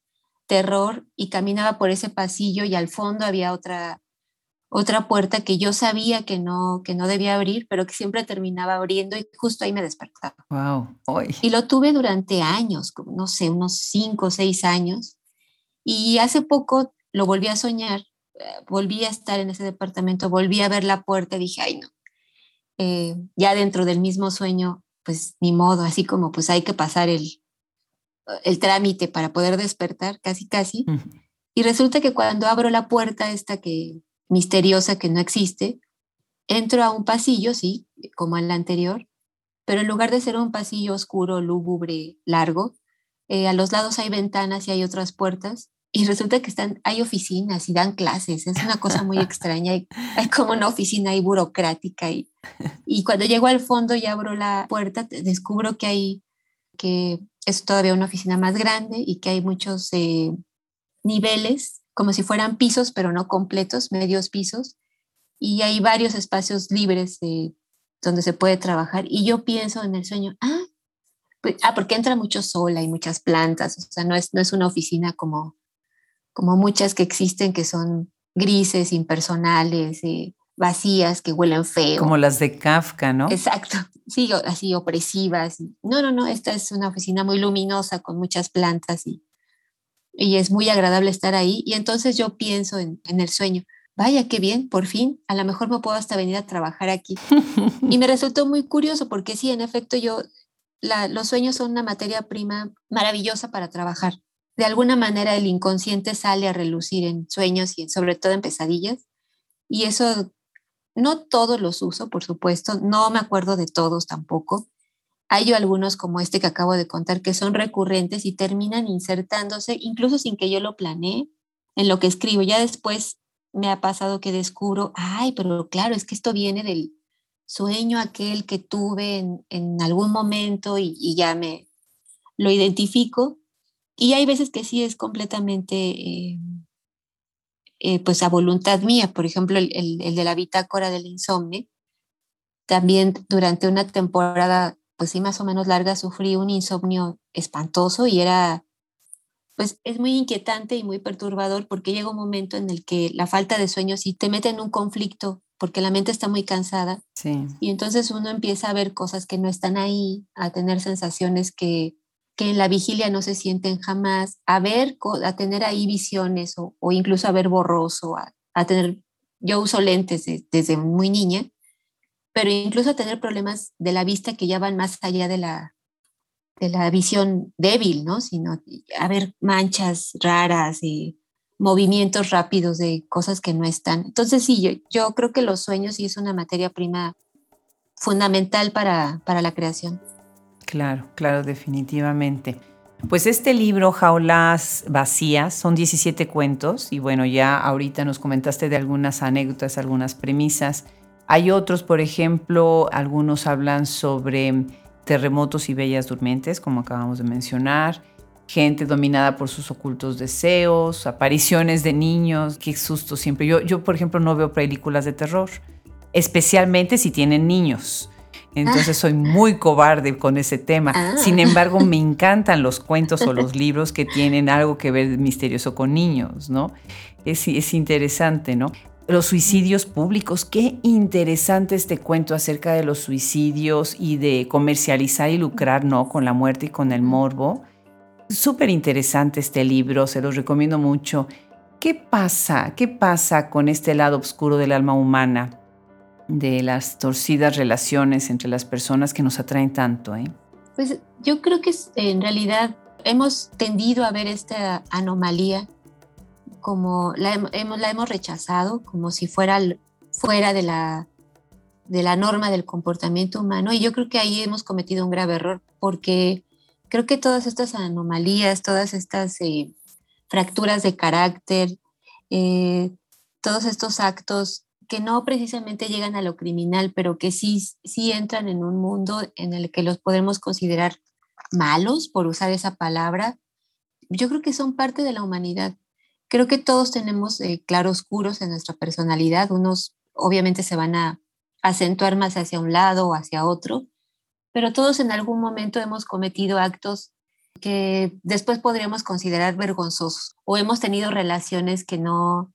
terror, y caminaba por ese pasillo y al fondo había otra, otra puerta que yo sabía que no, que no debía abrir, pero que siempre terminaba abriendo y justo ahí me despertaba. Wow. Y lo tuve durante años, no sé, unos cinco o seis años. Y hace poco lo volví a soñar, eh, volví a estar en ese departamento, volví a ver la puerta y dije, ay no, eh, ya dentro del mismo sueño, pues ni modo, así como pues hay que pasar el, el trámite para poder despertar, casi, casi. Y resulta que cuando abro la puerta esta que misteriosa que no existe, entro a un pasillo, sí, como en la anterior, pero en lugar de ser un pasillo oscuro, lúgubre, largo, eh, a los lados hay ventanas y hay otras puertas y resulta que están, hay oficinas y dan clases, es una cosa muy extraña, hay, como una oficina ahí burocrática y, y cuando llego al fondo y abro la puerta, descubro que hay, que es todavía una oficina más grande y que hay muchos eh, niveles, como si fueran pisos, pero no completos, medios pisos, y hay varios espacios libres donde se puede trabajar. Y yo pienso en el sueño, ah, pues, ah, porque entra mucho sol, hay muchas plantas, o sea, no es, no es una oficina como como muchas que existen que son grises, impersonales, eh, vacías, que huelen feo. Como las de Kafka, ¿no? Exacto, sí, así opresivas. No, no, no, esta es una oficina muy luminosa con muchas plantas y, y es muy agradable estar ahí. Y entonces yo pienso en, en el sueño, vaya, qué bien, por fin, a lo mejor me puedo hasta venir a trabajar aquí. y me resultó muy curioso porque sí, en efecto, yo, la, los sueños son una materia prima maravillosa para trabajar de alguna manera el inconsciente sale a relucir en sueños y sobre todo en pesadillas. Y eso no todos los uso, por supuesto, no me acuerdo de todos tampoco. Hay algunos como este que acabo de contar que son recurrentes y terminan insertándose, incluso sin que yo lo planee, en lo que escribo. Ya después me ha pasado que descubro, ay, pero claro, es que esto viene del sueño aquel que tuve en, algún momento y, y ya me lo identifico y hay veces que sí es completamente, eh, eh, pues a voluntad mía. Por ejemplo, el, el, de la bitácora del insomnio. También durante una temporada, pues sí, más o menos larga, sufrí un insomnio espantoso y era, pues es muy inquietante y muy perturbador porque llega un momento en el que la falta de sueño sí te mete en un conflicto porque la mente está muy cansada. Sí. Y entonces uno empieza a ver cosas que no están ahí, a tener sensaciones que que en la vigilia no se sienten jamás, a ver, a tener ahí visiones o, incluso a ver borroso, a, tener, yo uso lentes desde muy niña, pero incluso tener problemas de la vista que ya van más allá de la, de la visión débil, ¿no? Sino a ver manchas raras y movimientos rápidos de cosas que no están. Entonces sí, yo, yo creo que los sueños sí es una materia prima fundamental para, para la creación. Claro, claro, definitivamente. Pues este libro, Jaulas Vacías, son 17 cuentos y bueno, ya ahorita nos comentaste de algunas anécdotas, algunas premisas. Hay otros, por ejemplo, algunos hablan sobre terremotos y bellas durmientes, como acabamos de mencionar, gente dominada por sus ocultos deseos, apariciones de niños, qué susto siempre. Yo, yo por ejemplo, no veo películas de terror, especialmente si tienen niños entonces soy muy cobarde con ese tema. Ah. Sin embargo, me encantan los cuentos o los libros que tienen algo que ver misterioso con niños, ¿no? Es, es interesante, ¿no? Los suicidios públicos, qué interesante este cuento acerca de los suicidios y de comercializar y lucrar, ¿no? Con la muerte y con el morbo. Súper interesante este libro, se los recomiendo mucho. ¿Qué pasa? ¿Qué pasa con este lado oscuro del alma humana? de las torcidas relaciones entre las personas que nos atraen tanto? ¿eh? Pues yo creo que en realidad hemos tendido a ver esta anomalía como la hemos, la hemos rechazado, como si fuera fuera de la, de la norma del comportamiento humano y yo creo que ahí hemos cometido un grave error porque creo que todas estas anomalías, todas estas eh, fracturas de carácter, eh, todos estos actos que no precisamente llegan a lo criminal, pero que sí, sí entran en un mundo en el que los podemos considerar malos, por usar esa palabra, yo creo que son parte de la humanidad. Creo que todos tenemos eh, claroscuros en nuestra personalidad, unos obviamente se van a acentuar más hacia un lado o hacia otro, pero todos en algún momento hemos cometido actos que después podríamos considerar vergonzosos o hemos tenido relaciones que no,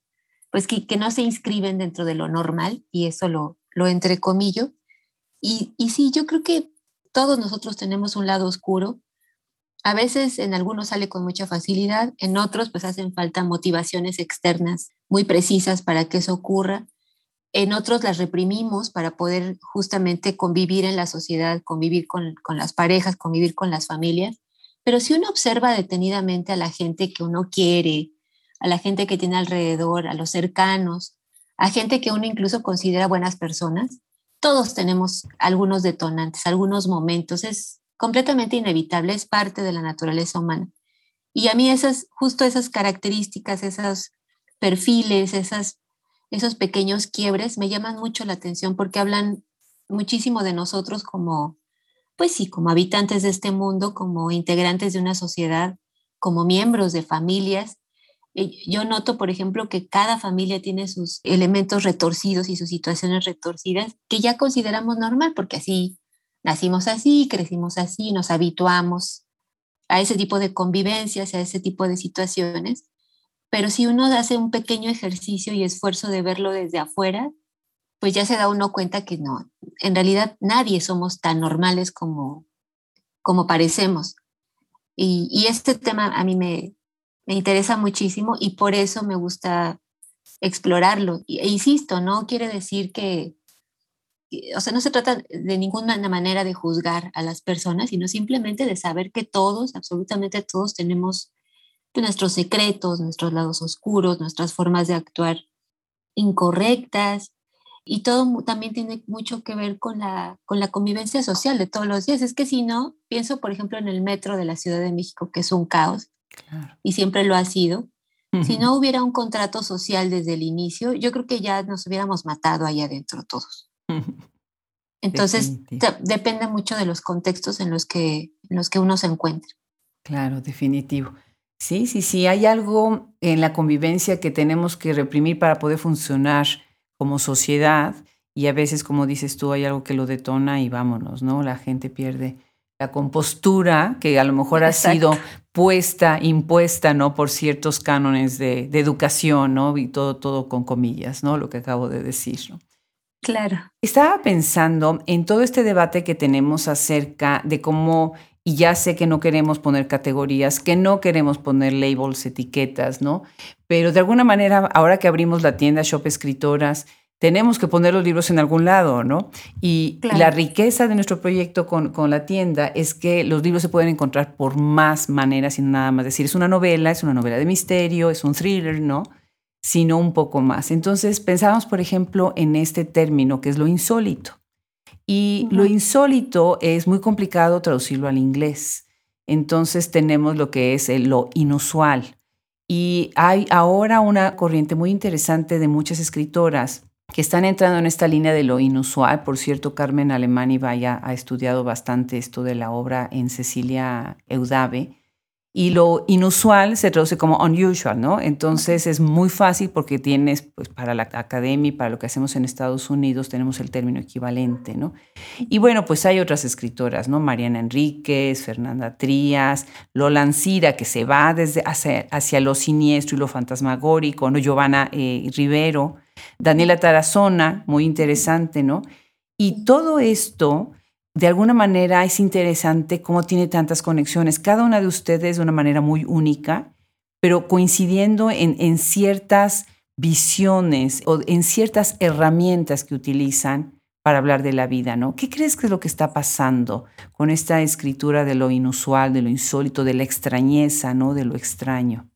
pues que, no se inscriben dentro de lo normal y eso lo, lo entrecomillo. Y, y sí, yo creo que todos nosotros tenemos un lado oscuro. A veces en algunos sale con mucha facilidad, en otros pues hacen falta motivaciones externas muy precisas para que eso ocurra. En otros las reprimimos para poder justamente convivir en la sociedad, convivir con, con las parejas, convivir con las familias. Pero si uno observa detenidamente a la gente que uno quiere, a la gente que tiene alrededor, a los cercanos, a gente que uno incluso considera buenas personas, todos tenemos algunos detonantes, algunos momentos, es completamente inevitable, es parte de la naturaleza humana. Y a mí esas, justo esas características, esos perfiles, esas, esos pequeños quiebres me llaman mucho la atención porque hablan muchísimo de nosotros como, pues sí, como habitantes de este mundo, como integrantes de una sociedad, como miembros de familias eh, yo noto, por ejemplo, que cada familia tiene sus elementos retorcidos y sus situaciones retorcidas que ya consideramos normal, porque así nacimos así, crecimos así, nos habituamos a ese tipo de convivencias, a ese tipo de situaciones. Pero si uno hace un pequeño ejercicio y esfuerzo de verlo desde afuera, pues ya se da uno cuenta que no, en realidad nadie somos tan normales como, como parecemos. Y, y este tema a mí me, me interesa muchísimo y por eso me gusta explorarlo. E insisto, no quiere decir que, o sea, no se trata de ninguna manera de juzgar a las personas, sino simplemente de saber que todos, absolutamente todos, tenemos nuestros secretos, nuestros lados oscuros, nuestras formas de actuar incorrectas. Y todo también tiene mucho que ver con la, con la convivencia social de todos los días. Es que si no, pienso, por ejemplo, en el metro de la Ciudad de México, que es un caos y siempre lo ha sido. Si no hubiera un contrato social desde el inicio, yo creo que ya nos hubiéramos matado ahí adentro todos. Entonces, depende mucho de los contextos en los, que, en los que uno se encuentra. Claro, definitivo. Sí, sí, sí, hay algo en la convivencia que tenemos que reprimir para poder funcionar como sociedad y a veces, como dices tú, hay algo que lo detona y vámonos, ¿no? La gente pierde la compostura que a lo mejor ha sido puesta, impuesta, ¿no? Por ciertos cánones de, educación, ¿no? Y todo, todo con comillas, ¿no? Lo que acabo de decir, Claro. Estaba pensando en todo este debate que tenemos acerca de cómo, y ya sé que no queremos poner categorías, que no queremos poner labels, etiquetas, ¿no? Pero de alguna manera, ahora que abrimos la tienda Shop Escritoras, tenemos que poner los libros en algún lado, ¿no? Y la riqueza de nuestro proyecto con, con, la tienda es que los libros se pueden encontrar por más maneras y nada más decir, es una novela, es una novela de misterio, es un thriller, ¿no? Sino un poco más. Entonces pensábamos, por ejemplo, en este término que es lo insólito. Y lo insólito es muy complicado traducirlo al inglés. Entonces tenemos lo que es lo inusual. Y hay ahora una corriente muy interesante de muchas escritoras que están entrando en esta línea de lo inusual. Por cierto, Carmen Alemán vaya ha estudiado bastante esto de la obra en Cecilia Eudave. Y lo inusual se traduce como unusual, ¿no? Entonces es muy fácil porque tienes, pues para la academia para lo que hacemos en Estados Unidos, tenemos el término equivalente, ¿no? Y bueno, pues hay otras escritoras, ¿no? Mariana Enríquez, Fernanda Trías, Lola Ancira, que se va desde hacia, hacia lo siniestro y lo fantasmagórico, ¿no? Giovanna eh, Rivero, Daniela Tarazona, muy interesante, ¿no? Y todo esto, de alguna manera, es interesante cómo tiene tantas conexiones, cada una de ustedes de una manera muy única, pero coincidiendo en, ciertas visiones o en ciertas herramientas que utilizan para hablar de la vida, ¿no? ¿Qué crees que es lo que está pasando con esta escritura de lo inusual, de lo insólito, de la extrañeza, ¿no? De lo extraño.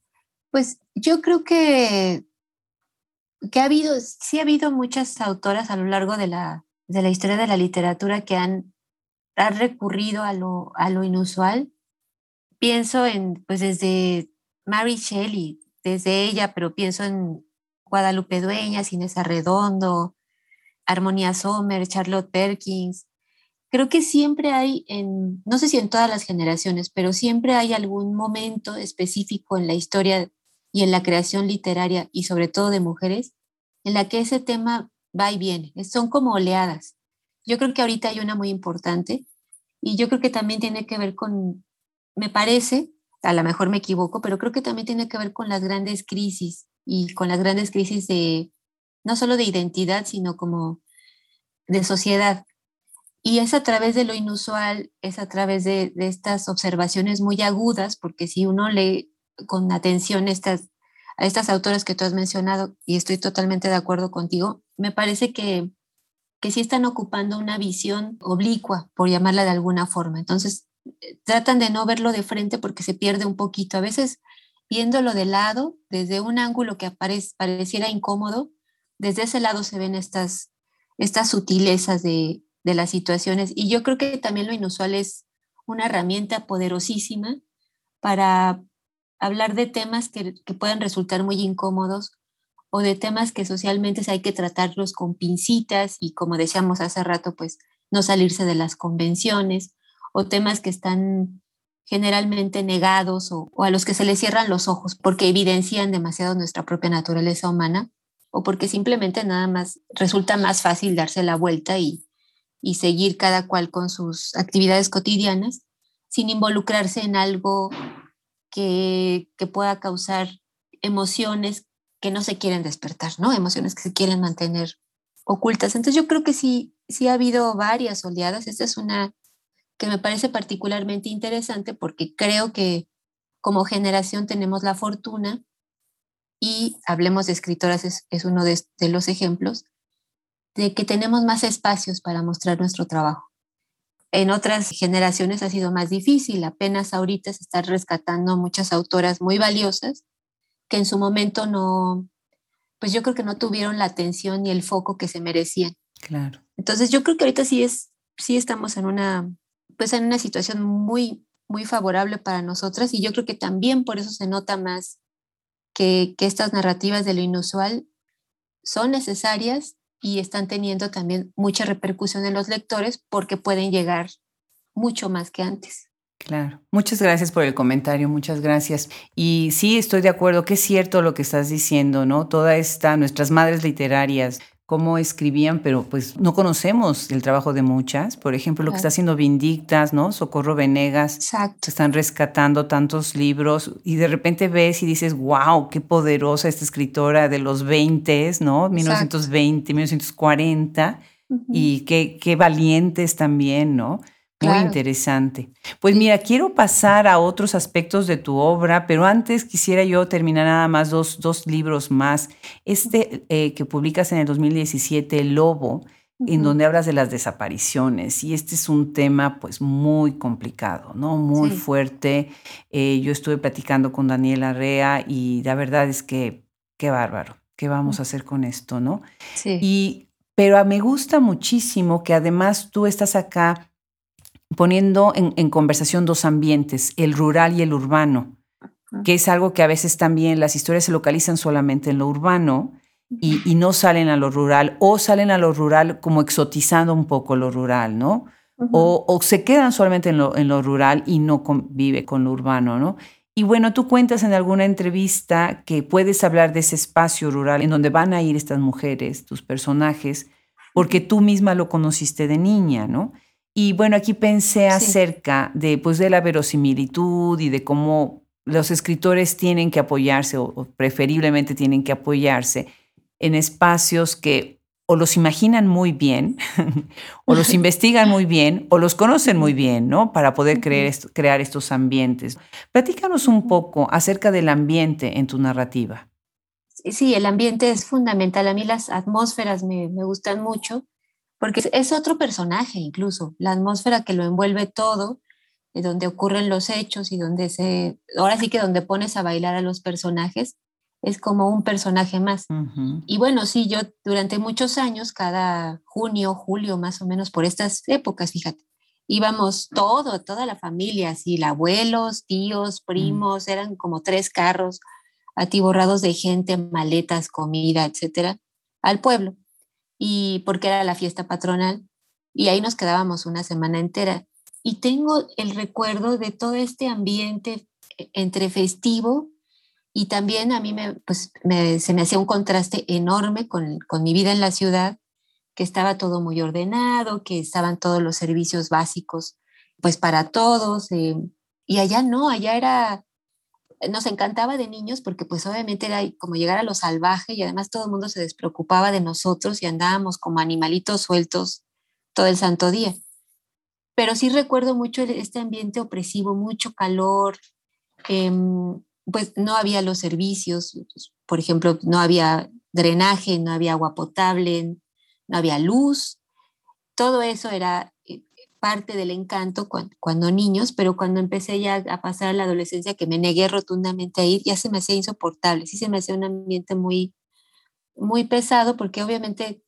Pues yo creo que que ha habido, sí ha habido muchas autoras a lo largo de la, de la historia de la literatura que han, han recurrido a lo, a lo inusual. Pienso en, pues desde Mary Shelley, desde ella, pero pienso en Guadalupe Dueñas, Inés Arredondo, Armonía Sommer, Charlotte Perkins. Creo que siempre hay, en, no sé si en todas las generaciones, pero siempre hay algún momento específico en la historia y en la creación literaria y sobre todo de mujeres en la que ese tema va y viene, son como oleadas. Yo creo que ahorita hay una muy importante y yo creo que también tiene que ver con, me parece, a lo mejor me equivoco, pero creo que también tiene que ver con las grandes crisis y con las grandes crisis de, no solo de identidad, sino como de sociedad. Y es a través de lo inusual, es a través de, de estas observaciones muy agudas, porque si uno lee con atención estas, a estas autoras que tú has mencionado, y estoy totalmente de acuerdo contigo, me parece que, que sí están ocupando una visión oblicua, por llamarla de alguna forma. Entonces, eh, tratan de no verlo de frente porque se pierde un poquito. A veces, viéndolo de lado, desde un ángulo que pareciera incómodo, desde ese lado se ven estas, sutilezas de, las situaciones. Y yo creo que también lo inusual es una herramienta poderosísima para hablar de temas que pueden resultar muy incómodos o de temas que socialmente hay que tratarlos con pincitas y como decíamos hace rato, pues no salirse de las convenciones o temas que están generalmente negados o, a los que se les cierran los ojos porque evidencian demasiado nuestra propia naturaleza humana o porque simplemente nada más resulta más fácil darse la vuelta y, y seguir cada cual con sus actividades cotidianas sin involucrarse en algo que, que pueda causar emociones que no se quieren despertar, ¿no? Emociones que se quieren mantener ocultas. Entonces yo creo que sí, sí ha habido varias oleadas. Esta es una que me parece particularmente interesante porque creo que como generación tenemos la fortuna y hablemos de escritoras, es, es uno de, de los ejemplos, de que tenemos más espacios para mostrar nuestro trabajo. En otras generaciones ha sido más difícil, apenas ahorita se están rescatando muchas autoras muy valiosas que en su momento no, pues yo creo que no tuvieron la atención ni el foco que se merecían. Claro. Entonces yo creo que ahorita sí es, sí estamos en una, pues en una situación muy, muy favorable para nosotras y yo creo que también por eso se nota más que, que estas narrativas de lo inusual son necesarias y están teniendo también mucha repercusión en los lectores porque pueden llegar mucho más que antes. Claro, muchas gracias por el comentario, muchas gracias. Y sí, estoy de acuerdo que es cierto lo que estás diciendo, ¿no? Toda esta, nuestras madres literarias, cómo escribían, pero pues no conocemos el trabajo de muchas. Por ejemplo, lo que está haciendo Vindictas, ¿no? Socorro Venegas. Exacto. Están rescatando tantos libros y de repente ves y dices, wow, qué poderosa esta escritora de los 20, ¿no? 1920, 1940. Y qué, qué valientes también, ¿no? Muy interesante. Pues mira, quiero pasar a otros aspectos de tu obra, pero antes quisiera yo terminar nada más dos, dos libros más. Este eh, que publicas en el 2017, El Lobo, en donde hablas de las desapariciones. Y este es un tema pues muy complicado, ¿no? Muy fuerte. Eh, yo estuve platicando con Daniela Rea y la verdad es que qué bárbaro. ¿Qué vamos a hacer con esto, no? Sí. Y, pero me gusta muchísimo que además tú estás acá poniendo en, conversación dos ambientes, el rural y el urbano, que es algo que a veces también las historias se localizan solamente en lo urbano y, no salen a lo rural o salen a lo rural como exotizando un poco lo rural, ¿no? o, se quedan solamente en lo, en lo rural y no convive con lo urbano, ¿no? Y bueno, tú cuentas en alguna entrevista que puedes hablar de ese espacio rural en donde van a ir estas mujeres, tus personajes, porque tú misma lo conociste de niña, ¿no? Y bueno, aquí pensé acerca de, pues, de la verosimilitud y de cómo los escritores tienen que apoyarse o, preferiblemente tienen que apoyarse en espacios que o los imaginan muy bien, o los investigan muy bien, o los conocen muy bien, ¿no? Para poder creer crear estos ambientes. Platícanos un poco acerca del ambiente en tu narrativa. Sí, el ambiente es fundamental. A mí las atmósferas me, me gustan mucho porque es otro personaje incluso, la atmósfera que lo envuelve todo, de donde ocurren los hechos y donde se, ahora sí que donde pones a bailar a los personajes, es como un personaje más. Y bueno, sí, yo durante muchos años, cada junio, julio, más o menos por estas épocas, fíjate, íbamos todo, toda la familia, así, abuelos, tíos, mm. primos, eran como tres carros atiborrados de gente, maletas, comida, etcétera, al pueblo. Y porque era la fiesta patronal, y ahí nos quedábamos una semana entera. Y tengo el recuerdo de todo este ambiente eh, entre festivo y también a mí me, pues, se me hacía un contraste enorme con, con, mi vida en la ciudad, que estaba todo muy ordenado, que estaban todos los servicios básicos pues para todos. Eh, y allá no, allá era, nos encantaba de niños porque pues obviamente era como llegar a lo salvaje y además todo el mundo se despreocupaba de nosotros y andábamos como animalitos sueltos todo el santo día. Pero sí recuerdo mucho este ambiente opresivo, mucho calor, eh, pues no había los servicios, por ejemplo, no había drenaje, no había agua potable, no había luz. Todo eso era parte del encanto cuando, niños, pero cuando empecé ya a pasar a la adolescencia, que me negué rotundamente a ir, ya se me hacía insoportable, sí se me hacía un ambiente muy, muy pesado, porque obviamente,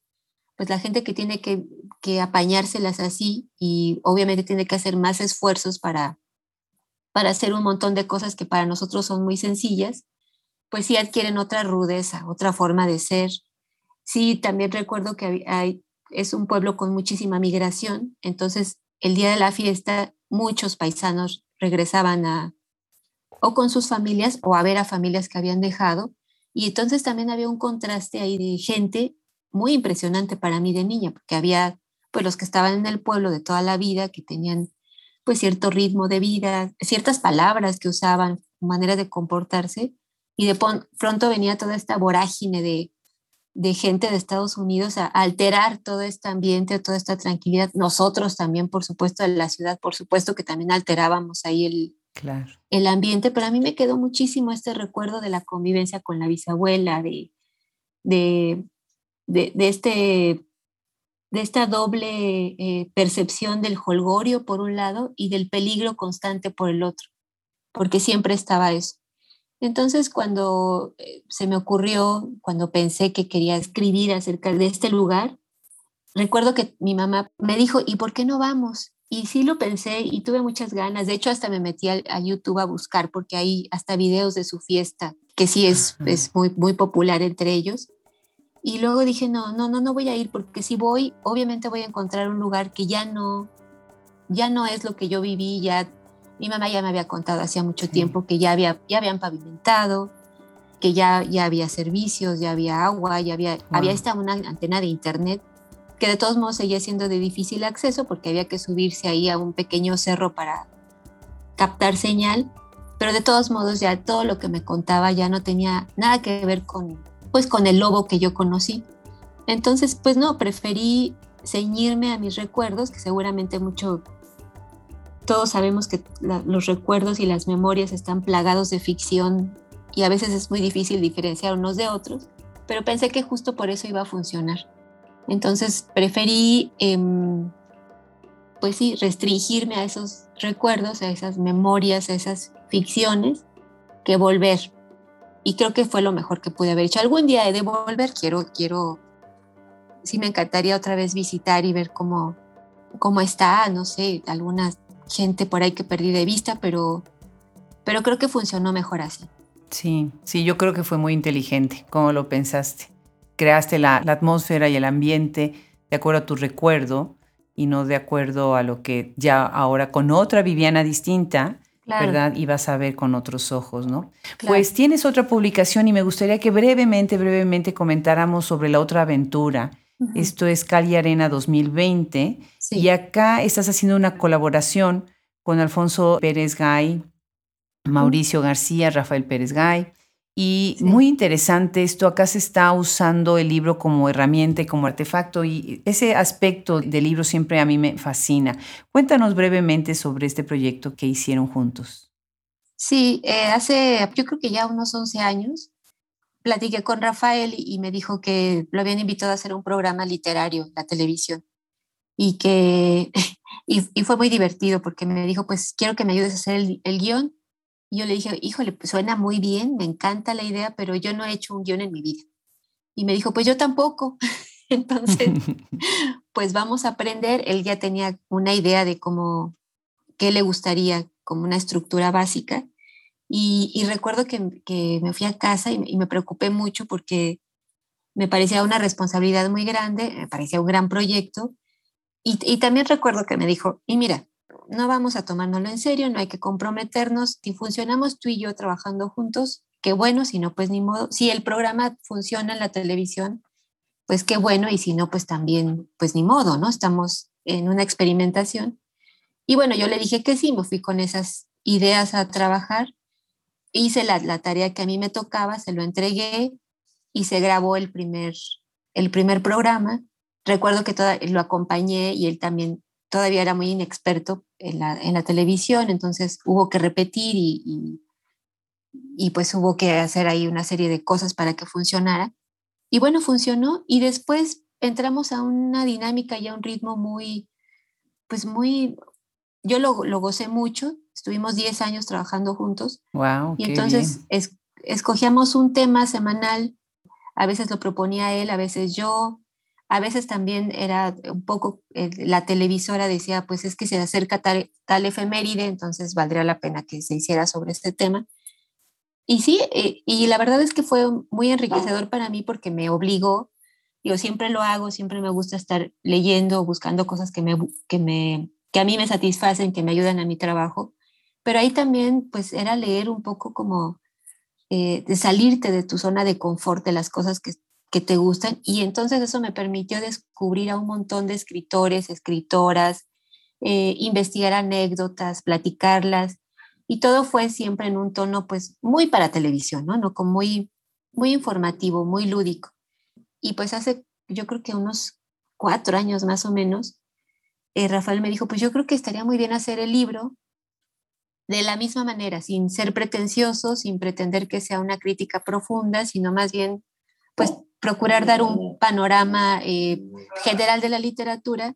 pues la gente que tiene que, que apañárselas así y obviamente tiene que hacer más esfuerzos para, para hacer un montón de cosas que para nosotros son muy sencillas, pues sí adquieren otra rudeza, otra forma de ser. Sí, también recuerdo que hay, es un pueblo con muchísima migración, entonces el día de la fiesta muchos paisanos regresaban a o con sus familias o a ver a familias que habían dejado y entonces también había un contraste ahí de gente muy impresionante para mí de niña, porque había pues los que estaban en el pueblo de toda la vida, que tenían pues cierto ritmo de vida, ciertas palabras que usaban, manera de comportarse, y de pronto venía toda esta vorágine de, de gente de Estados Unidos a alterar todo este ambiente, toda esta tranquilidad. Nosotros también, por supuesto, en la ciudad, por supuesto que también alterábamos ahí el, claro. el ambiente, pero a mí me quedó muchísimo este recuerdo de la convivencia con la bisabuela, de, de, de, de este de esta doble eh, percepción del holgorio por un lado y del peligro constante por el otro, porque siempre estaba eso. Entonces, cuando eh, se me ocurrió, cuando pensé que quería escribir acerca de este lugar, recuerdo que mi mamá me dijo, ¿y por qué no vamos? Y sí lo pensé y tuve muchas ganas. De hecho, hasta me metí a, YouTube a buscar porque hay hasta videos de su fiesta, que sí es, es muy, muy popular entre ellos. Y luego dije, no, no, no, no voy a ir porque si voy, obviamente voy a encontrar un lugar que ya no, ya no es lo que yo viví, ya mi mamá ya me había contado hacía mucho tiempo que ya, había, ya habían pavimentado, que ya, ya había servicios, ya había agua, ya había, había esta una antena de internet que de todos modos seguía siendo de difícil acceso porque había que subirse ahí a un pequeño cerro para captar señal, pero de todos modos ya todo lo que me contaba ya no tenía nada que ver con, pues con el lobo que yo conocí. Entonces, pues no, preferí ceñirme a mis recuerdos, que seguramente mucho, todos sabemos que los recuerdos y las memorias están plagados de ficción y a veces es muy difícil diferenciar unos de otros, pero pensé que justo por eso iba a funcionar. Entonces preferí, em, pues sí, restringirme a esos recuerdos, a esas memorias, a esas ficciones, que volver y creo que fue lo mejor que pude haber hecho. Algún día he de volver, quiero, quiero, sí me encantaría otra vez visitar y ver cómo, cómo está, no sé, alguna gente por ahí que perdí de vista, pero, pero creo que funcionó mejor así. Sí, sí, yo creo que fue muy inteligente, como lo pensaste. Creaste la, la atmósfera y el ambiente de acuerdo a tu recuerdo y no de acuerdo a lo que ya ahora con otra Viviana distinta ¿verdad? Y vas a ver con otros ojos, ¿no? Pues tienes otra publicación y me gustaría que brevemente, brevemente comentáramos sobre la otra aventura. Esto es Cali Arena 2020 y acá estás haciendo una colaboración con Alfonso Pérez Gay, Mauricio García, Rafael Pérez Gay. Y muy interesante esto, acá se está usando el libro como herramienta y como artefacto y ese aspecto del libro siempre a mí me fascina. Cuéntanos brevemente sobre este proyecto que hicieron juntos. Sí, eh, hace yo creo que ya unos 11 años platiqué con Rafael y, me dijo que lo habían invitado a hacer un programa literario, la televisión, y que y, fue muy divertido porque me dijo, pues quiero que me ayudes a hacer el, el guion Y yo le dije, híjole, pues suena muy bien, me encanta la idea, pero yo no he hecho un guion en mi vida. Y me dijo, pues yo tampoco. Entonces, pues vamos a aprender. Él ya tenía una idea de cómo, qué le gustaría como una estructura básica. Y, recuerdo que, que, me fui a casa y, y, me preocupé mucho porque me parecía una responsabilidad muy grande, me parecía un gran proyecto. Y, y también recuerdo que me dijo, y mira, no vamos a tomárnoslo en serio, no hay que comprometernos. Si funcionamos tú y yo trabajando juntos, qué bueno, si no, pues ni modo. Si el programa funciona en la televisión, pues qué bueno, y si no, pues también, pues ni modo, ¿no? Estamos en una experimentación. Y bueno, yo le dije que sí, me fui con esas ideas a trabajar, hice la, la tarea que a mí me tocaba, se lo entregué y se grabó el primer, el primer programa. Recuerdo que toda, lo acompañé y él también todavía era muy inexperto en la, en la televisión, entonces hubo que repetir y, y, pues hubo que hacer ahí una serie de cosas para que funcionara. Y bueno, funcionó y después entramos a una dinámica y a un ritmo muy, pues muy, yo lo, lo gocé mucho, estuvimos 10 años trabajando juntos. Wow, y entonces es, escogíamos un tema semanal, a veces lo proponía él, a veces yo, a veces también era un poco, eh, la televisora decía, pues es que se acerca tal, tal efeméride, entonces valdría la pena que se hiciera sobre este tema. Y sí, eh, y la verdad es que fue muy enriquecedor para mí porque me obligó, yo siempre lo hago, siempre me gusta estar leyendo, buscando cosas que, me, que, me, que a mí me satisfacen, que me ayudan a mi trabajo, pero ahí también pues era leer un poco como eh, de salirte de tu zona de confort, de las cosas que que te gustan y entonces eso me permitió descubrir a un montón de escritores, escritoras, eh, investigar anécdotas, platicarlas y todo fue siempre en un tono pues muy para televisión, ¿no? no como muy, muy informativo, muy lúdico. Y pues hace yo creo que unos cuatro años más o menos, eh, Rafael me dijo, pues yo creo que estaría muy bien hacer el libro de la misma manera, sin ser pretencioso, sin pretender que sea una crítica profunda, sino más bien pues procurar dar un panorama eh, general de la literatura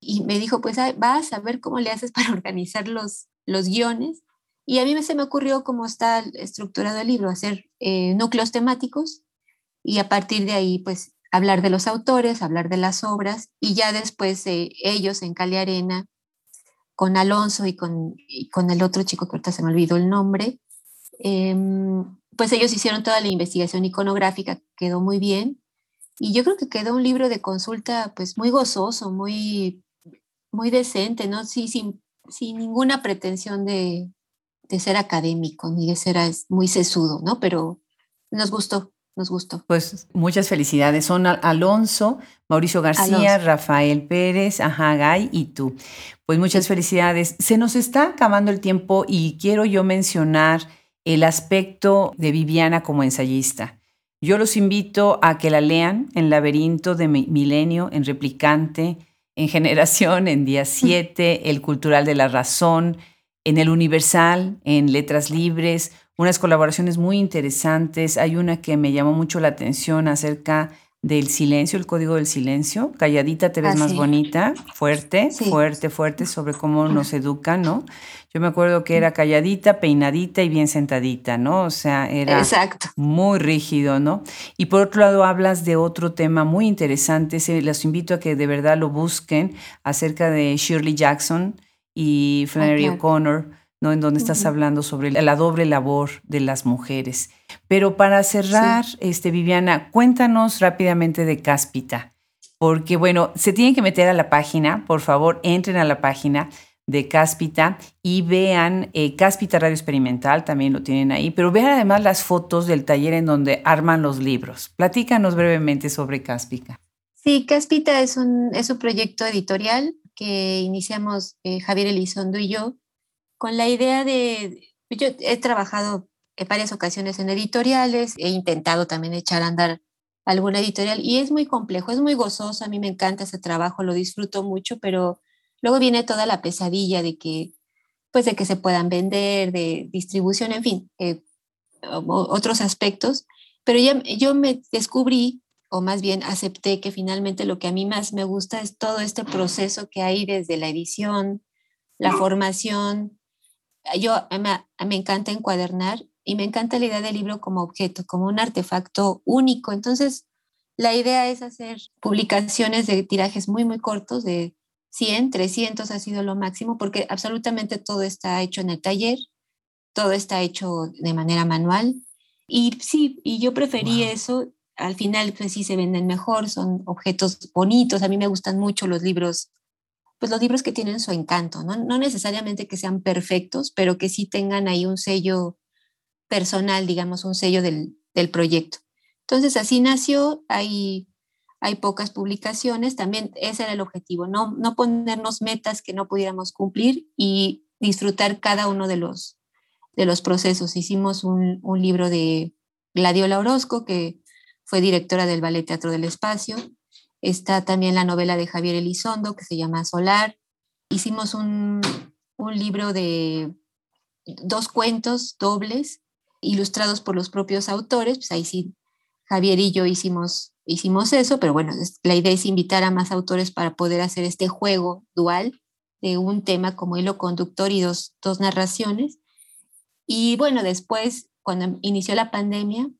y me dijo, pues vas a ver cómo le haces para organizar los, los guiones. Y a mí se me ocurrió cómo está estructurado el libro, hacer eh, núcleos temáticos y a partir de ahí, pues hablar de los autores, hablar de las obras y ya después eh, ellos en Cali Arena, con Alonso y con, con el otro chico que ahorita se me olvidó el nombre, em, pues ellos hicieron toda la investigación iconográfica, quedó muy bien. Y yo creo que quedó un libro de consulta pues muy gozoso, muy, muy decente, ¿no? Sí, sin, sin ninguna pretensión de, de ser académico ni de ser muy sesudo, ¿no? Pero nos gustó, nos gustó. Pues muchas felicidades. Son Alonso, Mauricio García, Rafael Pérez, Ajagay y tú. Pues muchas felicidades. Se nos está acabando el tiempo y quiero yo mencionar el aspecto de Viviana como ensayista. Yo los invito a que la lean en Laberinto de Milenio, en Replicante, en Generación, en Día 7, El Cultural de la Razón, en El Universal, en Letras Libres, unas colaboraciones muy interesantes. Hay una que me llamó mucho la atención acerca del silencio, el código del silencio. Calladita te ves ah, más bonita, fuerte, fuerte, fuerte sobre cómo nos educan, ¿no? Yo me acuerdo que era calladita, peinadita y bien sentadita, ¿no? O sea, era muy rígido, ¿no? Y por otro lado, hablas de otro tema muy interesante. Se, los invito a que de verdad lo busquen acerca de Shirley Jackson y Flannery O'Connor ¿no? En donde estás hablando sobre la doble labor de las mujeres. Pero para cerrar, este, Viviana, cuéntanos rápidamente de Cáspita, porque bueno, se tienen que meter a la página, por favor, entren a la página de Cáspita y vean eh, Cáspita Radio Experimental, también lo tienen ahí, pero vean además las fotos del taller en donde arman los libros. Platícanos brevemente sobre Cáspita. Sí, Cáspita es un, es un proyecto editorial que iniciamos eh, Javier Elizondo y yo con la idea de, yo he trabajado en varias ocasiones en editoriales, he intentado también echar a andar alguna editorial y es muy complejo, es muy gozoso, a mí me encanta ese trabajo, lo disfruto mucho, pero luego viene toda la pesadilla de que, pues de que se puedan vender, de distribución, en fin, eh, otros aspectos, pero ya yo me descubrí, o más bien acepté que finalmente lo que a mí más me gusta es todo este proceso que hay desde la edición, la formación, yo me, me encanta encuadernar y me encanta la idea del libro como objeto, como un artefacto único. Entonces, la idea es hacer publicaciones de tirajes muy, muy cortos, de 100, 300 ha sido lo máximo, porque absolutamente todo está hecho en el taller, todo está hecho de manera manual. Y sí, y yo preferí eso. Al final, pues sí se venden mejor, son objetos bonitos. A mí me gustan mucho los libros, pues los libros que tienen su encanto, ¿no? No necesariamente que sean perfectos, pero que sí tengan ahí un sello personal, digamos, un sello del, del proyecto. Entonces, así nació. Hay, hay pocas publicaciones. También ese era el objetivo, no, no ponernos metas que no pudiéramos cumplir y disfrutar cada uno de los, de los procesos. Hicimos un, un libro de Gladiola Orozco, que fue directora del Ballet Teatro del Espacio. Está también la novela de Javier Elizondo, que se llama Solar. Hicimos un, un libro de dos cuentos dobles, ilustrados por los propios autores. Pues ahí sí, Javier y yo hicimos, hicimos eso, pero bueno, la idea es invitar a más autores para poder hacer este juego dual de un tema como hilo conductor y dos, dos narraciones. Y bueno, después, cuando inició la pandemia,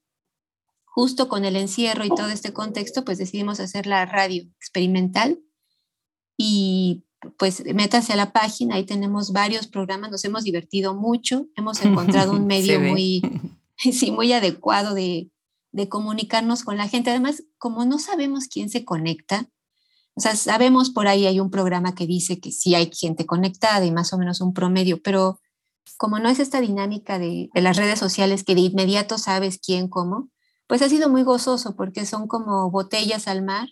justo con el encierro y todo este contexto, pues decidimos hacer la radio experimental y pues métase a la página, ahí tenemos varios programas, nos hemos divertido mucho, hemos encontrado un medio muy, sí, muy adecuado de, de comunicarnos con la gente. Además, como no sabemos quién se conecta, o sea, sabemos por ahí hay un programa que dice que sí hay gente conectada y más o menos un promedio, pero como no es esta dinámica de, las redes sociales que de inmediato sabes quién, cómo, pues ha sido muy gozoso porque son como botellas al mar.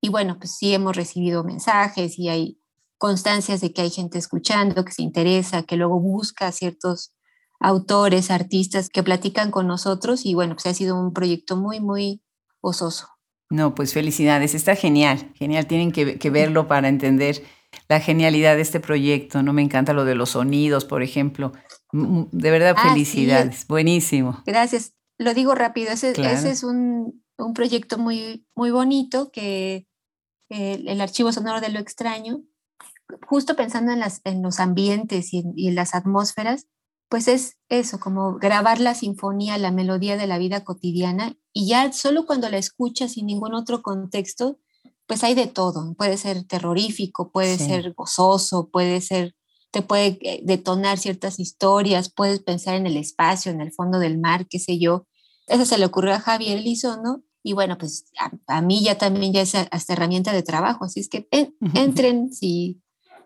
Y bueno, pues sí hemos recibido mensajes y hay constancias de que hay gente escuchando, que se interesa, que luego busca ciertos autores, artistas que platican con nosotros y bueno, pues ha sido un proyecto muy, muy gozoso. No, pues felicidades, está genial, genial, tienen que, que verlo para entender la genialidad de este proyecto, ¿no? Me encanta lo de los sonidos, por ejemplo. De verdad, ah, felicidades. Buenísimo. Gracias. Lo digo rápido, ese, es un, proyecto muy, muy bonito que el, archivo sonoro de lo extraño, justo pensando en, las, en los ambientes y en, las atmósferas, pues es eso, como grabar la sinfonía, la melodía de la vida cotidiana y ya solo cuando la escuchas sin ningún otro contexto, pues hay de todo. Puede ser terrorífico, puede ser gozoso, puede ser, te puede eh, detonar ciertas historias, puedes pensar en el espacio, en el fondo del mar, qué sé yo. Eso se le ocurrió a Javier Lizondo y bueno, pues a, mí ya también ya es hasta herramienta de trabajo, así es que entren si,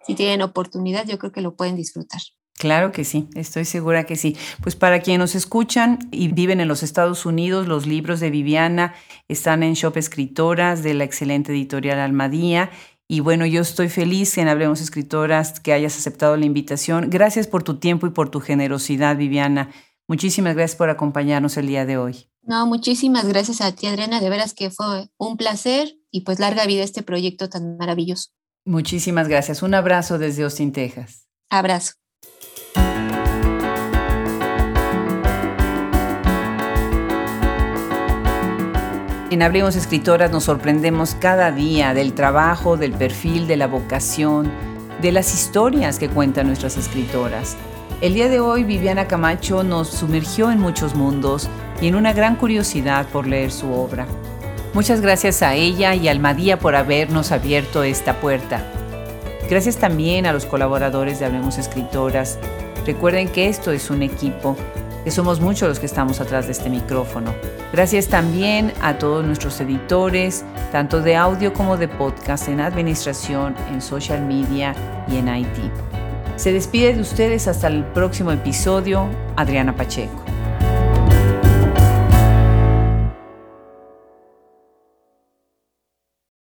si tienen oportunidad, yo creo que lo pueden disfrutar. Claro que sí, estoy segura que sí. Pues para quienes nos escuchan y viven en los Estados Unidos, los libros de Viviana están en Shop Escritoras de la excelente editorial Almadía. Y bueno, yo estoy feliz en Hablemos Escritoras que hayas aceptado la invitación. Gracias por tu tiempo y por tu generosidad, Viviana. Muchísimas gracias por acompañarnos el día de hoy. No, muchísimas gracias a ti, Adriana. De veras que fue un placer y pues larga vida este proyecto tan maravilloso. Muchísimas gracias. Un abrazo desde Austin, Texas. Abrazo. En Hablemos Escritoras nos sorprendemos cada día del trabajo, del perfil, de la vocación, de las historias que cuentan nuestras escritoras. El día de hoy Viviana Camacho nos sumergió en muchos mundos y en una gran curiosidad por leer su obra. Muchas gracias a ella y a Almadía por habernos abierto esta puerta. Gracias también a los colaboradores de Hablemos Escritoras. Recuerden que esto es un equipo que somos muchos los que estamos atrás de este micrófono. Gracias también a todos nuestros editores, tanto de audio como de podcast, en administración, en social media y en IT. Se despide de ustedes hasta el próximo episodio, Adriana Pacheco.